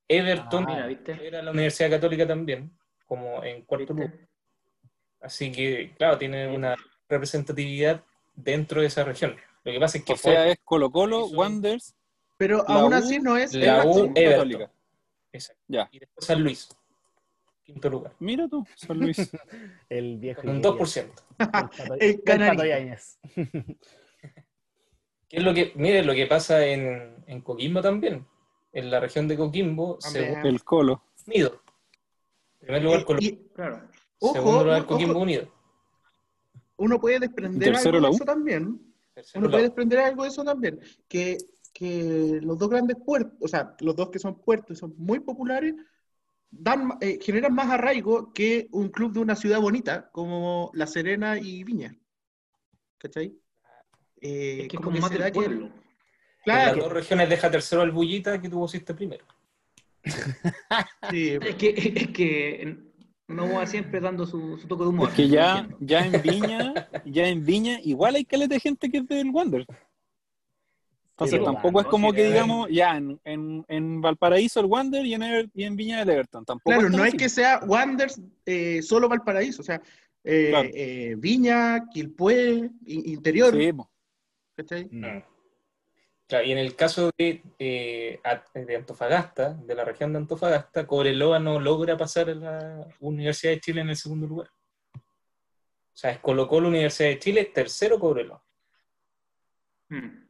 Everton Ah, mira, ¿viste? supera a la Universidad Católica también, como en cuarto ¿viste? lugar. Así que, claro, tiene una representatividad dentro de esa región. Lo que pasa es que O sea, fue es Colo Colo, Eso. Wanderers, Pero La aún U, así no es la U. Everton. Católica. Exacto. Ya. Y después San Luis, quinto lugar, Mira tú, San Luis. El viejo. con un Iglesias. 2%. El El el Canario. Pato Yáñez. ¿Qué es lo que, mire lo que pasa en, en Coquimbo también? En la región de Coquimbo, También. segundo El Colo. Unido. Primer lugar, Colo Y Claro. ojo, Segundo lugar, ojo, Coquimbo Unido. uno puede desprender Tercero algo de eso también. Tercero, Uno puede desprender algo de eso también. Que, que los dos grandes puertos, o sea, los dos que son puertos y son muy populares, dan, eh, generan más arraigo que un club de una ciudad bonita como La Serena y Viña. ¿Cachai? Eh, Es que es como como que más se da del que- pueblo. En Claro, las dos regiones deja tercero al Bullita que tú pusiste primero. sí, Es que, es que no va siempre dando su, su toque de humor. Es que ya, ya en Viña, ya en Viña, igual hay caleta de gente que es del Wander. Entonces Sí, tampoco es como sí, que digamos, ya en, en, en Valparaíso el Wander y en, Ever- y en Viña el Everton. Tampoco Claro, no es que sea Wanderers eh, solo Valparaíso, o sea, eh, Claro. eh, Viña, Quilpué, interior, Sí. ¿Cachai? Mm. Claro, y en el caso de, eh, de Antofagasta, de la región de Antofagasta, Cobreloa no logra pasar a la Universidad de Chile en el segundo lugar. O sea, es Colo Colo Universidad de Chile, tercero Cobreloa. Mm.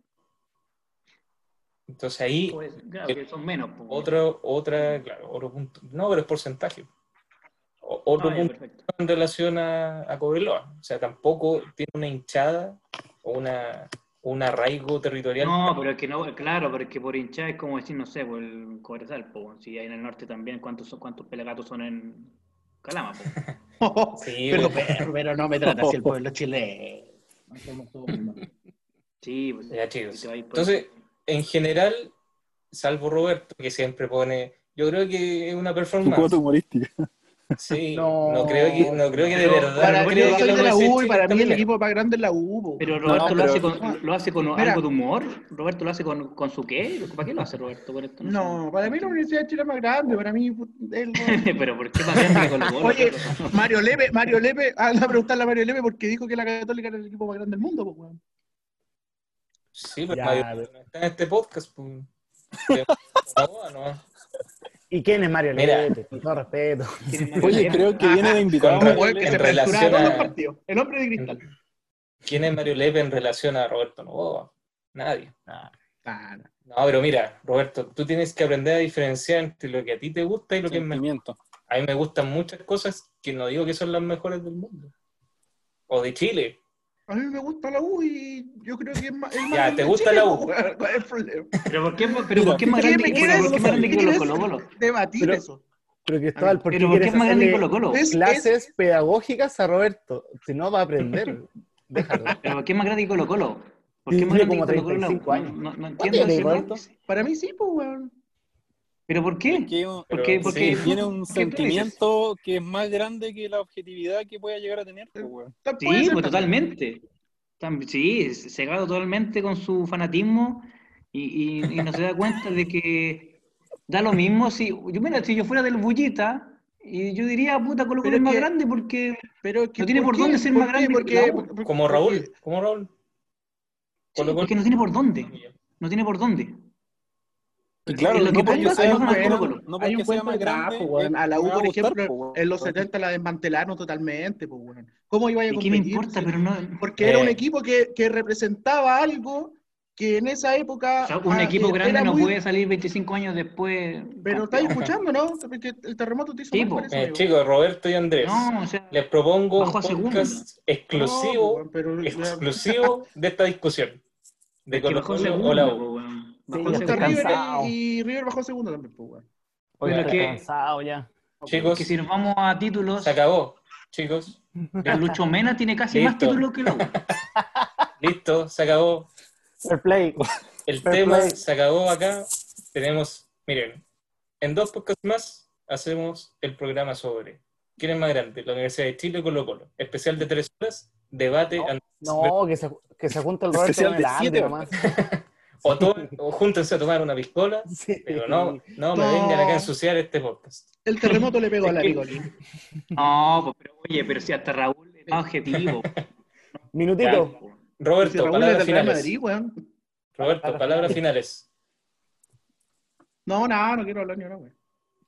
Entonces ahí Pues, claro, que son menos. pues. otro, otra, claro, otro punto. No, pero es porcentaje. O- otro Ah, punto perfecto. en relación a, a Cobreloa. O sea, tampoco tiene una hinchada o una, un arraigo territorial. No, pero es que no, claro, pero es que por hinchar es como decir, no sé, por el Cobresal, po, si hay en el norte también, ¿cuántos son, cuántos pelagatos son en Calama? po? Sí, pero, pero, pero no me trata así el pueblo chileno. Sí, pues, Ya, chicos. por- Entonces, en general, salvo Roberto, que siempre pone, yo creo que es una Tu performance. cuota humorística. Sí, No. no, creo que, no creo que de verdad. Para no mí, creo yo que soy de la U y para mí el equipo más grande es la U. Pero Roberto No, lo, hace con, lo hace con Mira. algo de humor. Roberto lo hace con, con su qué. ¿Para qué lo hace Roberto con esto? No, para mí la Universidad de Chile es más grande, para mí sé. pero ¿por qué más grande que Colo Colo? Oye, Mario Lepe, Mario Lepe, anda a preguntarle a Mario Lepe porque dijo que la Católica era el equipo más grande del mundo, pues, weón. Sí, pero Ya, Mario pero- no está en este podcast. Pues. No, no. ¿Y quién es Mario Mira. Lepe? Con todo respeto. Oye, creo que viene de invitado. En se relación a-. El hombre de cristal. ¿Quién es Mario Lepe en relación a Roberto Novoa? Nadie. No. No, pero mira, Roberto, tú tienes que aprender a diferenciar entre lo que a ti te gusta y lo que es mejor. A mí me gustan muchas cosas que no digo que son las mejores del mundo. O de Chile. A mí me gusta la U y yo creo que es más. es más Ya, ¿te gusta Chile, la U? pues. ¿Cuál es el problema? ¿Pero por qué, pero por qué es más ¿Qué grande me que quieres Colo- por qué es más grande que quieres Colo Colo? debatir Pero- eso? Pero Cristóbal, ¿por qué Pero ¿por qué es más grande que Colo Colo? Es- clases pedagógicas a Roberto? Si no va a aprender. Déjalo. ¿Pero por qué es más grande que Colo Colo? ¿Por qué es más grande que Colo Colo? 35 años. No, no, no ¿Cuánto entiendo? Para mí sí, pues, weón. ¿Pero por qué? Que- ¿Por qué? Pero ¿Por sí, qué? tiene un sentimiento que es más grande que la objetividad que pueda llegar a tener. pues, Sí, pues también. totalmente. Tam- Sí, cegado totalmente con su fanatismo y, y- y no se da cuenta de que da lo mismo si yo mira, si yo fuera del Bullita y yo diría puta Colo Colo es más que- grande porque Pero que No tiene por qué? dónde ser ¿Por más qué? grande Porque- porque- Como porque- Raúl. Como Raúl. sí, Colo Colo. es que no tiene por dónde, no tiene por dónde. Claro, no que porque sea grande, no Hay un sea más de grande. trabajo, weón. A la U, por gustar, ejemplo, en los 70 la desmantelaron totalmente, pues, weón. ¿Cómo iba a ¿Y qué competir? me importa? Pero no. Porque era un Eh. equipo que, que representaba algo que en esa época. O sea, un ah, equipo eh, grande no muy- puede salir 25 años después. Pero campeón. estáis escuchando, ¿no? Porque el terremoto te hizo Sí, mal Eh, chicos, Roberto y Andrés. No, o sea, Les propongo un podcast exclusivo, No, pero- exclusivo de esta discusión. De que Colo o segunda, la U. Sí. River cansado. y River bajó segundo también, pues, weón. Oye, Pero estoy que- cansado ya. Chicos, Que si nos vamos a títulos, se acabó. Chicos, ya Lucho Mena tiene casi más títulos que la U. listo, se acabó. Fair play. El Fair tema play. se acabó acá. Tenemos, miren, en dos podcasts más hacemos el programa sobre quién es más grande, la Universidad de Chile o Colo Colo. Especial de tres horas, debate, No, que se, que se junta el Roberto Especial con el de Andy siete nomás. O, júntense a tomar una piscola, Sí. pero no, no me No. vengan acá a ensuciar este podcast. El terremoto le pegó a la Rigoli. No, pues, pero oye, pero si hasta Raúl es más objetivo. Minutito. Ya, Roberto, Si Raúl es palabras finales. Madrid, weón. Roberto, palabras finales. No, no, no quiero hablar ni ahora, weón.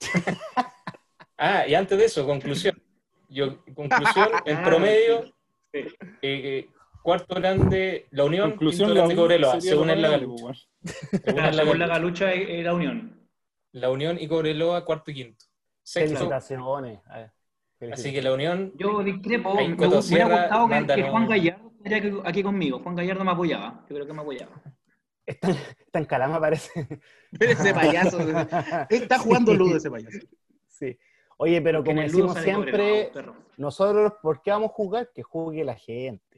Ah, y antes de eso, conclusión. Yo, conclusión, en promedio, eh, eh, cuarto grande, la Unión, Conclusión, la grande Cobreloa, sería según el la Galucha. Según la según la Galucha. es la Unión. La Unión y Cobreloa, cuarto y quinto. Sexto, Felicitaciones. Así que la Unión, Yo discrepo, me, hubiera Sierra, gustado que, mándanos- que Juan Gallardo estuviera aquí, conmigo. Juan Gallardo me apoyaba. Yo creo que me apoyaba. Está, está en calama, parece. Pero ese payaso. Está jugando ludo ese payaso. Sí. Oye, pero Porque como decimos siempre, nosotros, ¿por qué vamos a jugar? Que juegue la gente.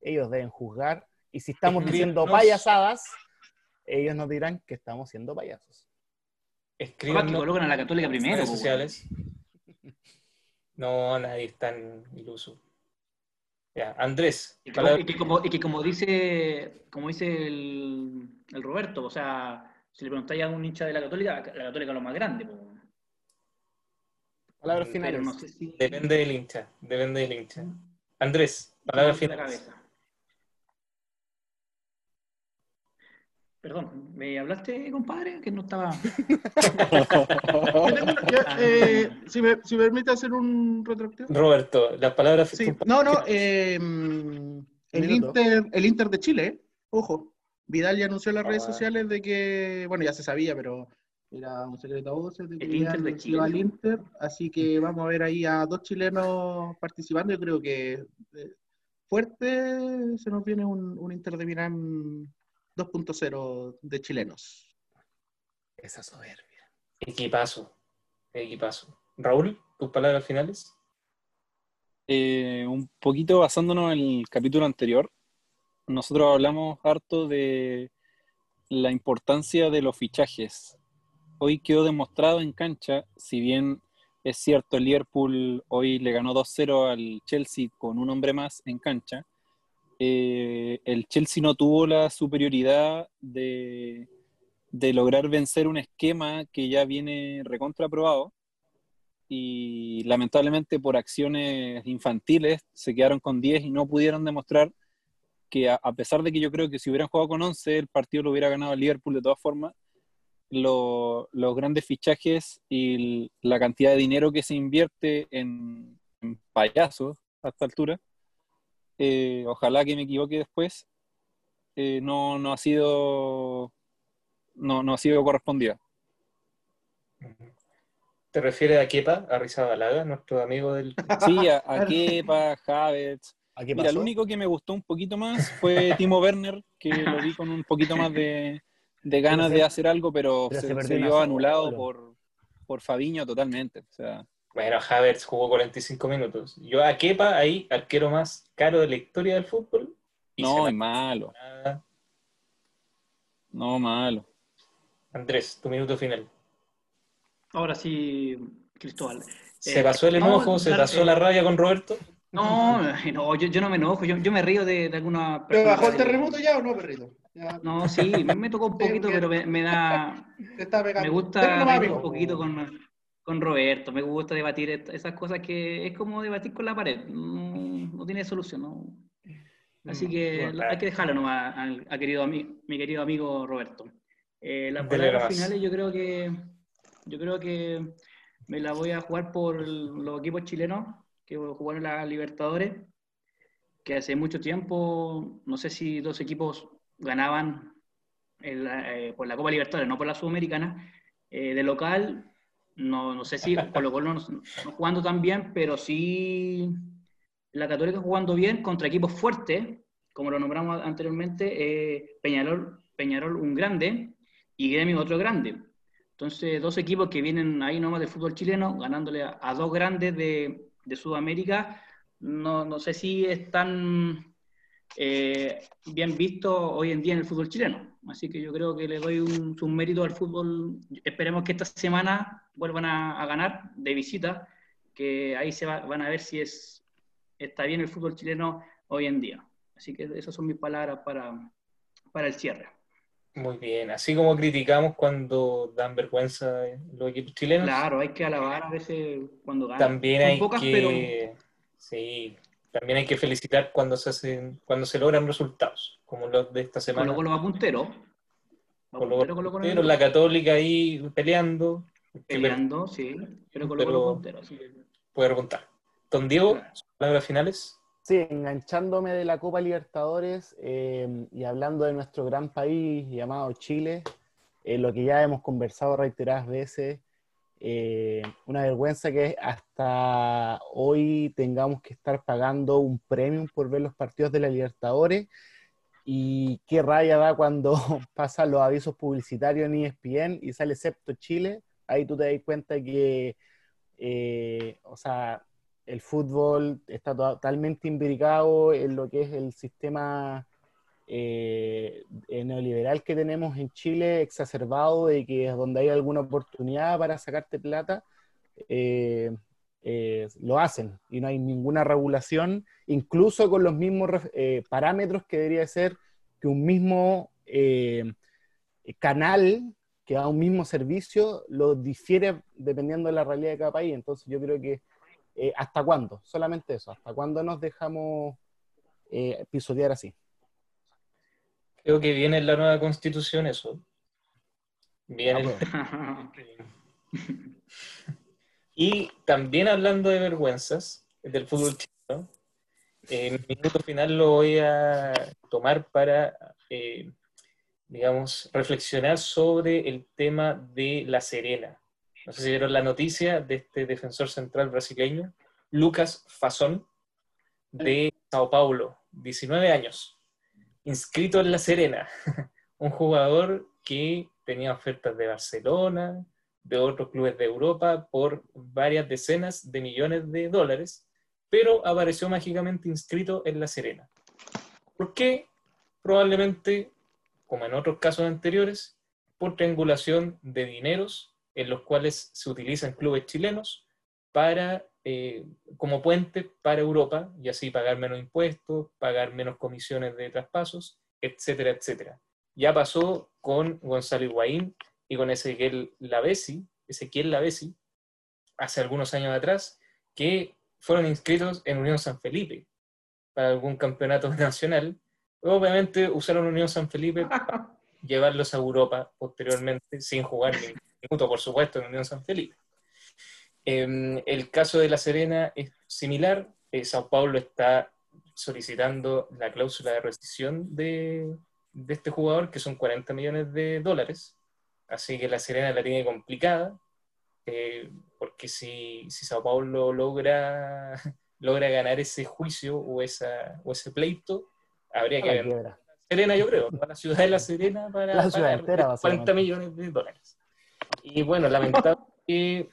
Ellos deben jugar. Y si estamos diciendo Escríbanos. payasadas, ellos nos dirán que estamos siendo payasos. Capaz que colocan a la Católica en primero. redes po, sociales. No, nadie es tan iluso. Ya, Andrés, Y que, palabra- y que como, y que como dice, como dice el, el Roberto, o sea, si le preguntáis a un hincha de la Católica, la Católica es lo más grande. po. Palabras Mm, finales. no sé si... depende del hincha, depende del hincha. Andrés, palabras de la finales. Perdón, ¿me hablaste, compadre? Que no estaba... Yo, eh, si, me, si me permite hacer un retroactivo. Roberto, las palabras Sí, no, no, eh, el. Inter, el Inter de Chile, ojo, Vidal ya anunció en las redes Ah. sociales de que, bueno, ya se sabía, pero era un secreto a voces de que El Inter de Chile. iba al Inter, así que vamos a ver ahí a dos chilenos participando, yo creo que eh, fuerte se nos viene un, un Inter de Milán 2.0 de chilenos. Esa soberbia. Equipazo, equipazo. Raúl, tus palabras finales. Eh, un poquito basándonos en el capítulo anterior, nosotros hablamos harto de la importancia de los fichajes. Hoy quedó demostrado en cancha, si bien es cierto, el Liverpool hoy le ganó 2-0 al Chelsea con un hombre más en cancha, eh, el Chelsea no tuvo la superioridad de, lograr vencer un esquema que ya viene recontraprobado y lamentablemente por acciones infantiles se quedaron con 10 y no pudieron demostrar que a, pesar de que yo creo que si hubieran jugado con 11 el partido lo hubiera ganado el Liverpool de todas formas, lo- los grandes fichajes y la cantidad de dinero que se invierte en, en payasos a esta altura, eh, ojalá que me equivoque después, eh, no, no ha sido no, no ha sido correspondida. ¿Te refieres a Kepa, a Rizabalaga, nuestro amigo del... Sí, a, a Kepa, Havertz, ¿A qué Mira, el único que me gustó un poquito más fue Timo Werner, que lo vi con un poquito más de, de ganas de hacer algo, pero, pero se, se vio anulado por, por Fabiño totalmente. O sea, Bueno, Havertz jugó 45 minutos. Yo a Kepa, ahí, arquero más caro de la historia del fútbol. y no, es malo, nada. no malo. Andrés, tu minuto final. Ahora sí, Cristóbal. ¿Se Eh, pasó el vamos a enojo? ¿Se pasó eh, la rabia con Roberto? No, no yo, yo no me enojo, yo, yo me río de, de alguna ¿Pero persona bajó el terremoto ya o no, perrito? Ya, No, sí, me, me tocó un poquito, pero me, me da, te está pegando. me gusta un poquito con, con Roberto, me gusta debatir esas cosas que es como debatir con la pared, no, no tiene solución, ¿no? Así que bueno, hay que dejarlo nomás al a querido ami- mi querido amigo Roberto. Eh, las palabras finales yo creo que yo creo que me la voy a jugar por los equipos chilenos que jugaron la Libertadores, que hace mucho tiempo, no sé si dos equipos ganaban el, eh, por la Copa Libertadores, no por la Sudamericana, eh, de local, no, no sé si Colo Colo no, no jugando tan bien, pero sí la Católica jugando bien contra equipos fuertes, como lo nombramos anteriormente, eh, Peñarol, Peñarol un grande, y Gremio otro grande. Entonces, dos equipos que vienen ahí nomás del fútbol chileno, ganándole a, dos grandes de, de Sudamérica, no, no sé si están eh, bien visto hoy en día en el fútbol chileno. Así que yo creo que le doy un, un mérito al fútbol. Esperemos que esta semana vuelvan a, a ganar de visita, que ahí se va- van a ver si es, está bien el fútbol chileno hoy en día. Así que esas son mis palabras para, para el cierre. Muy bien. Así como criticamos cuando dan vergüenza los equipos chilenos, Claro, hay que alabar a veces cuando ganan. también Son hay pocas, pero que, sí, también hay que felicitar cuando se hacen, cuando se logran resultados, como los de esta semana. Colo va puntero. Va Colo puntero, la Católica ahí peleando, peleando, sí, pero Colo Pero- Colo puntero. así que- puede repuntar. Don Diego, sus palabras finales. Sí, enganchándome de la Copa Libertadores eh, y hablando de nuestro gran país llamado Chile, eh, lo que ya hemos conversado reiteradas veces, eh, una vergüenza que hasta hoy tengamos que estar pagando un premium por ver los partidos de la Libertadores y qué raya da cuando pasan los avisos publicitarios en ESPN y sale Septo Chile, ahí tú te das cuenta que, eh, o sea, el fútbol está totalmente imbricado en lo que es el sistema eh, neoliberal que tenemos en Chile, exacerbado de que donde hay alguna oportunidad para sacarte plata, eh, eh, lo hacen y no hay ninguna regulación, incluso con los mismos eh, parámetros que debería ser que un mismo eh, canal que da un mismo servicio lo difiere dependiendo de la realidad de cada país. Entonces yo creo que eh, ¿hasta cuándo? Solamente eso, ¿hasta cuándo nos dejamos eh, pisotear así? Creo que viene en la nueva constitución eso. Viene el- Ah, Y también hablando de vergüenzas del fútbol chileno, eh, mi minuto final lo voy a tomar para, eh, digamos, reflexionar sobre el tema de La Serena. No sé si vieron la noticia de este defensor central brasileño, Lucas Fasón, de Sao Paulo, 19 años, inscrito en La Serena, un jugador que tenía ofertas de Barcelona, de otros clubes de Europa por varias decenas de millones de dólares, pero apareció mágicamente inscrito en La Serena. ¿Por qué? Probablemente, como en otros casos anteriores, por triangulación de dineros en los cuales se utilizan clubes chilenos para, eh, como puente para Europa y así pagar menos impuestos, pagar menos comisiones de traspasos, etcétera, etcétera. Ya pasó con Gonzalo Higuaín y con Ezequiel Lavesi, Ezequiel Lavesi, hace algunos años atrás, que fueron inscritos en Unión San Felipe para algún campeonato nacional. Obviamente usaron Unión San Felipe para llevarlos a Europa posteriormente, sin jugar ni un minuto, por supuesto, en Unión San Felipe. Eh, el caso de La Serena es similar. Eh, Sao Paulo está solicitando la cláusula de rescisión de, de este jugador, que son 40 millones de dólares. Así que La Serena la tiene complicada, eh, porque si, si Sao Paulo logra, logra ganar ese juicio o, esa, o ese pleito, habría que La quiebra. Serena, yo creo, la ciudad de La Serena para La ciudad pagar entera, 40 básicamente. millones de dólares. Y bueno, lamentable que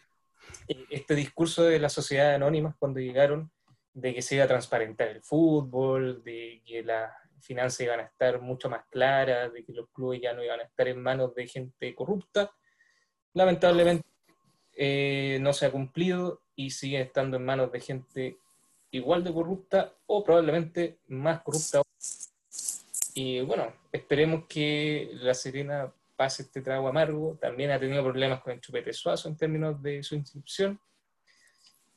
eh, este discurso de las sociedades anónimas cuando llegaron de que se iba a transparentar el fútbol, de que las finanzas iban a estar mucho más claras, de que los clubes ya no iban a estar en manos de gente corrupta, lamentablemente eh, no se ha cumplido y sigue estando en manos de gente igual de corrupta o probablemente más corrupta. Y bueno, esperemos que La Serena pase este trago amargo. También ha tenido problemas con el Chupete Suazo en términos de su inscripción.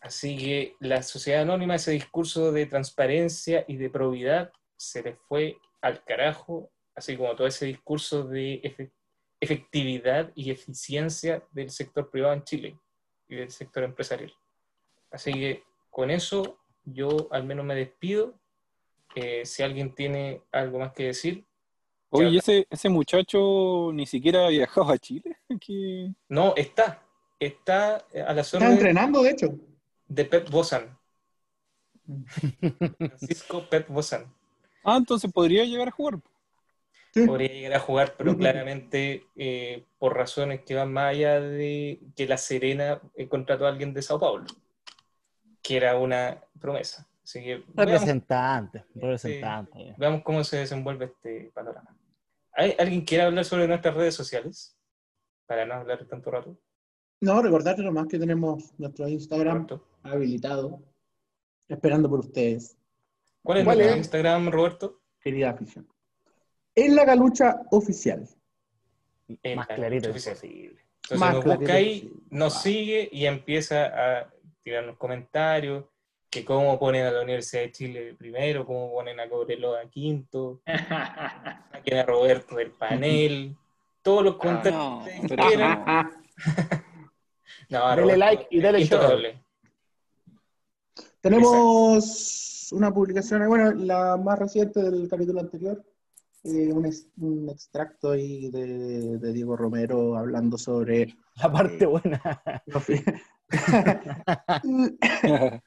Así que la sociedad anónima, ese discurso de transparencia y de probidad, se les fue al carajo, así como todo ese discurso de efe- efectividad y eficiencia del sector privado en Chile y del sector empresarial. Así que con eso yo al menos me despido. Eh, si alguien tiene algo más que decir, Oye, Ya. ¿y ese, ese muchacho ni siquiera ha viajado a Chile? ¿Qué? no, está, está a la Está zona entrenando, de hecho. de Pep Bozan. Francisco Pep Bozan. Ah, entonces podría llegar a jugar. podría llegar a jugar, pero claramente eh, por razones que van más allá de que La Serena eh, contrató a alguien de Sao Paulo, que era una promesa. Así que veamos, Representante, representante. veamos cómo se desenvuelve este panorama. ¿Hay, ¿Alguien quiere hablar sobre nuestras redes sociales? Para no hablar tanto rato. No, recordar nomás que tenemos nuestro Instagram Roberto. habilitado, esperando por ustedes, ¿Cuál es ¿Cuál nuestro es? Instagram, Roberto? querida afición. En la galucha oficial. En Más la clarito oficial. imposible. Entonces Más nos clarito busca ahí, posible. nos Wow. sigue y empieza a tirarnos comentarios, que cómo ponen a la Universidad de Chile primero, cómo ponen a Cobreloa quinto, a quién a Roberto del panel, todos los comentarios No, que pero quieran. no. No, Dale Roberto, like y dale share. Tenemos una publicación, bueno, la más reciente del capítulo anterior, eh, un, ex- un extracto ahí de, de Diego Romero hablando sobre... La parte buena.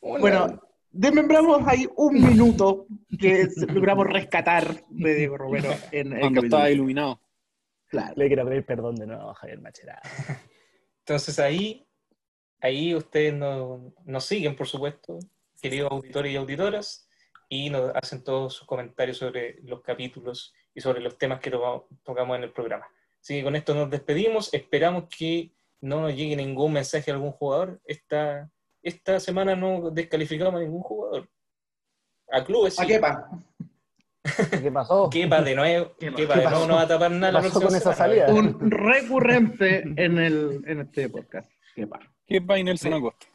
bueno, desmembramos ahí un minuto que logramos rescatar de Diego Romero en el Cuando estaba iluminado. Claro. Le quiero pedir perdón de nuevo a Javier Machera. Entonces ahí, ahí ustedes no- nos siguen, por supuesto, queridos auditores y auditoras, y nos hacen todos sus comentarios sobre los capítulos y sobre los temas que to- tocamos en el programa. Así que con esto nos despedimos. Esperamos que no nos llegue ningún mensaje a algún jugador. Esta, esta semana no descalificamos a ningún jugador. A clubes. ¿A sí. qué pa? ¿Qué pasó? Quepa de nuevo. Quepa ¿Qué de nuevo pasó? no va a tapar nada la ¿Qué próxima con esa semana, salida? Un recurrente en, el, en este podcast. ¿Qué pa? ¿Qué va Nelson Sí. Acosta?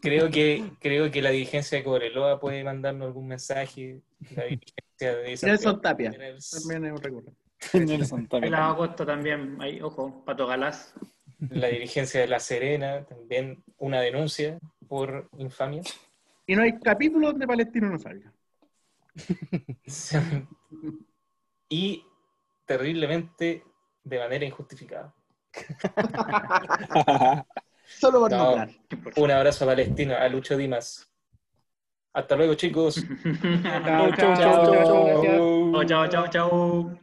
Creo que, creo que la dirigencia de Cobreloa puede mandarnos algún mensaje. La dirigencia de Nelson Tapia. También es un recurrente. Nelson El Tapia. agosto también, ahí, ojo, Pato Galás. La dirigencia de La Serena, también una denuncia por infamia. Y no hay capítulo donde Palestino no salga. Y terriblemente de manera injustificada. Solo por No. nombrar. Un abrazo a Palestino, a Lucho Dimas. Hasta luego, chicos. Chao, chao, chao, chao, chao. gracias. Chao, chao, chao.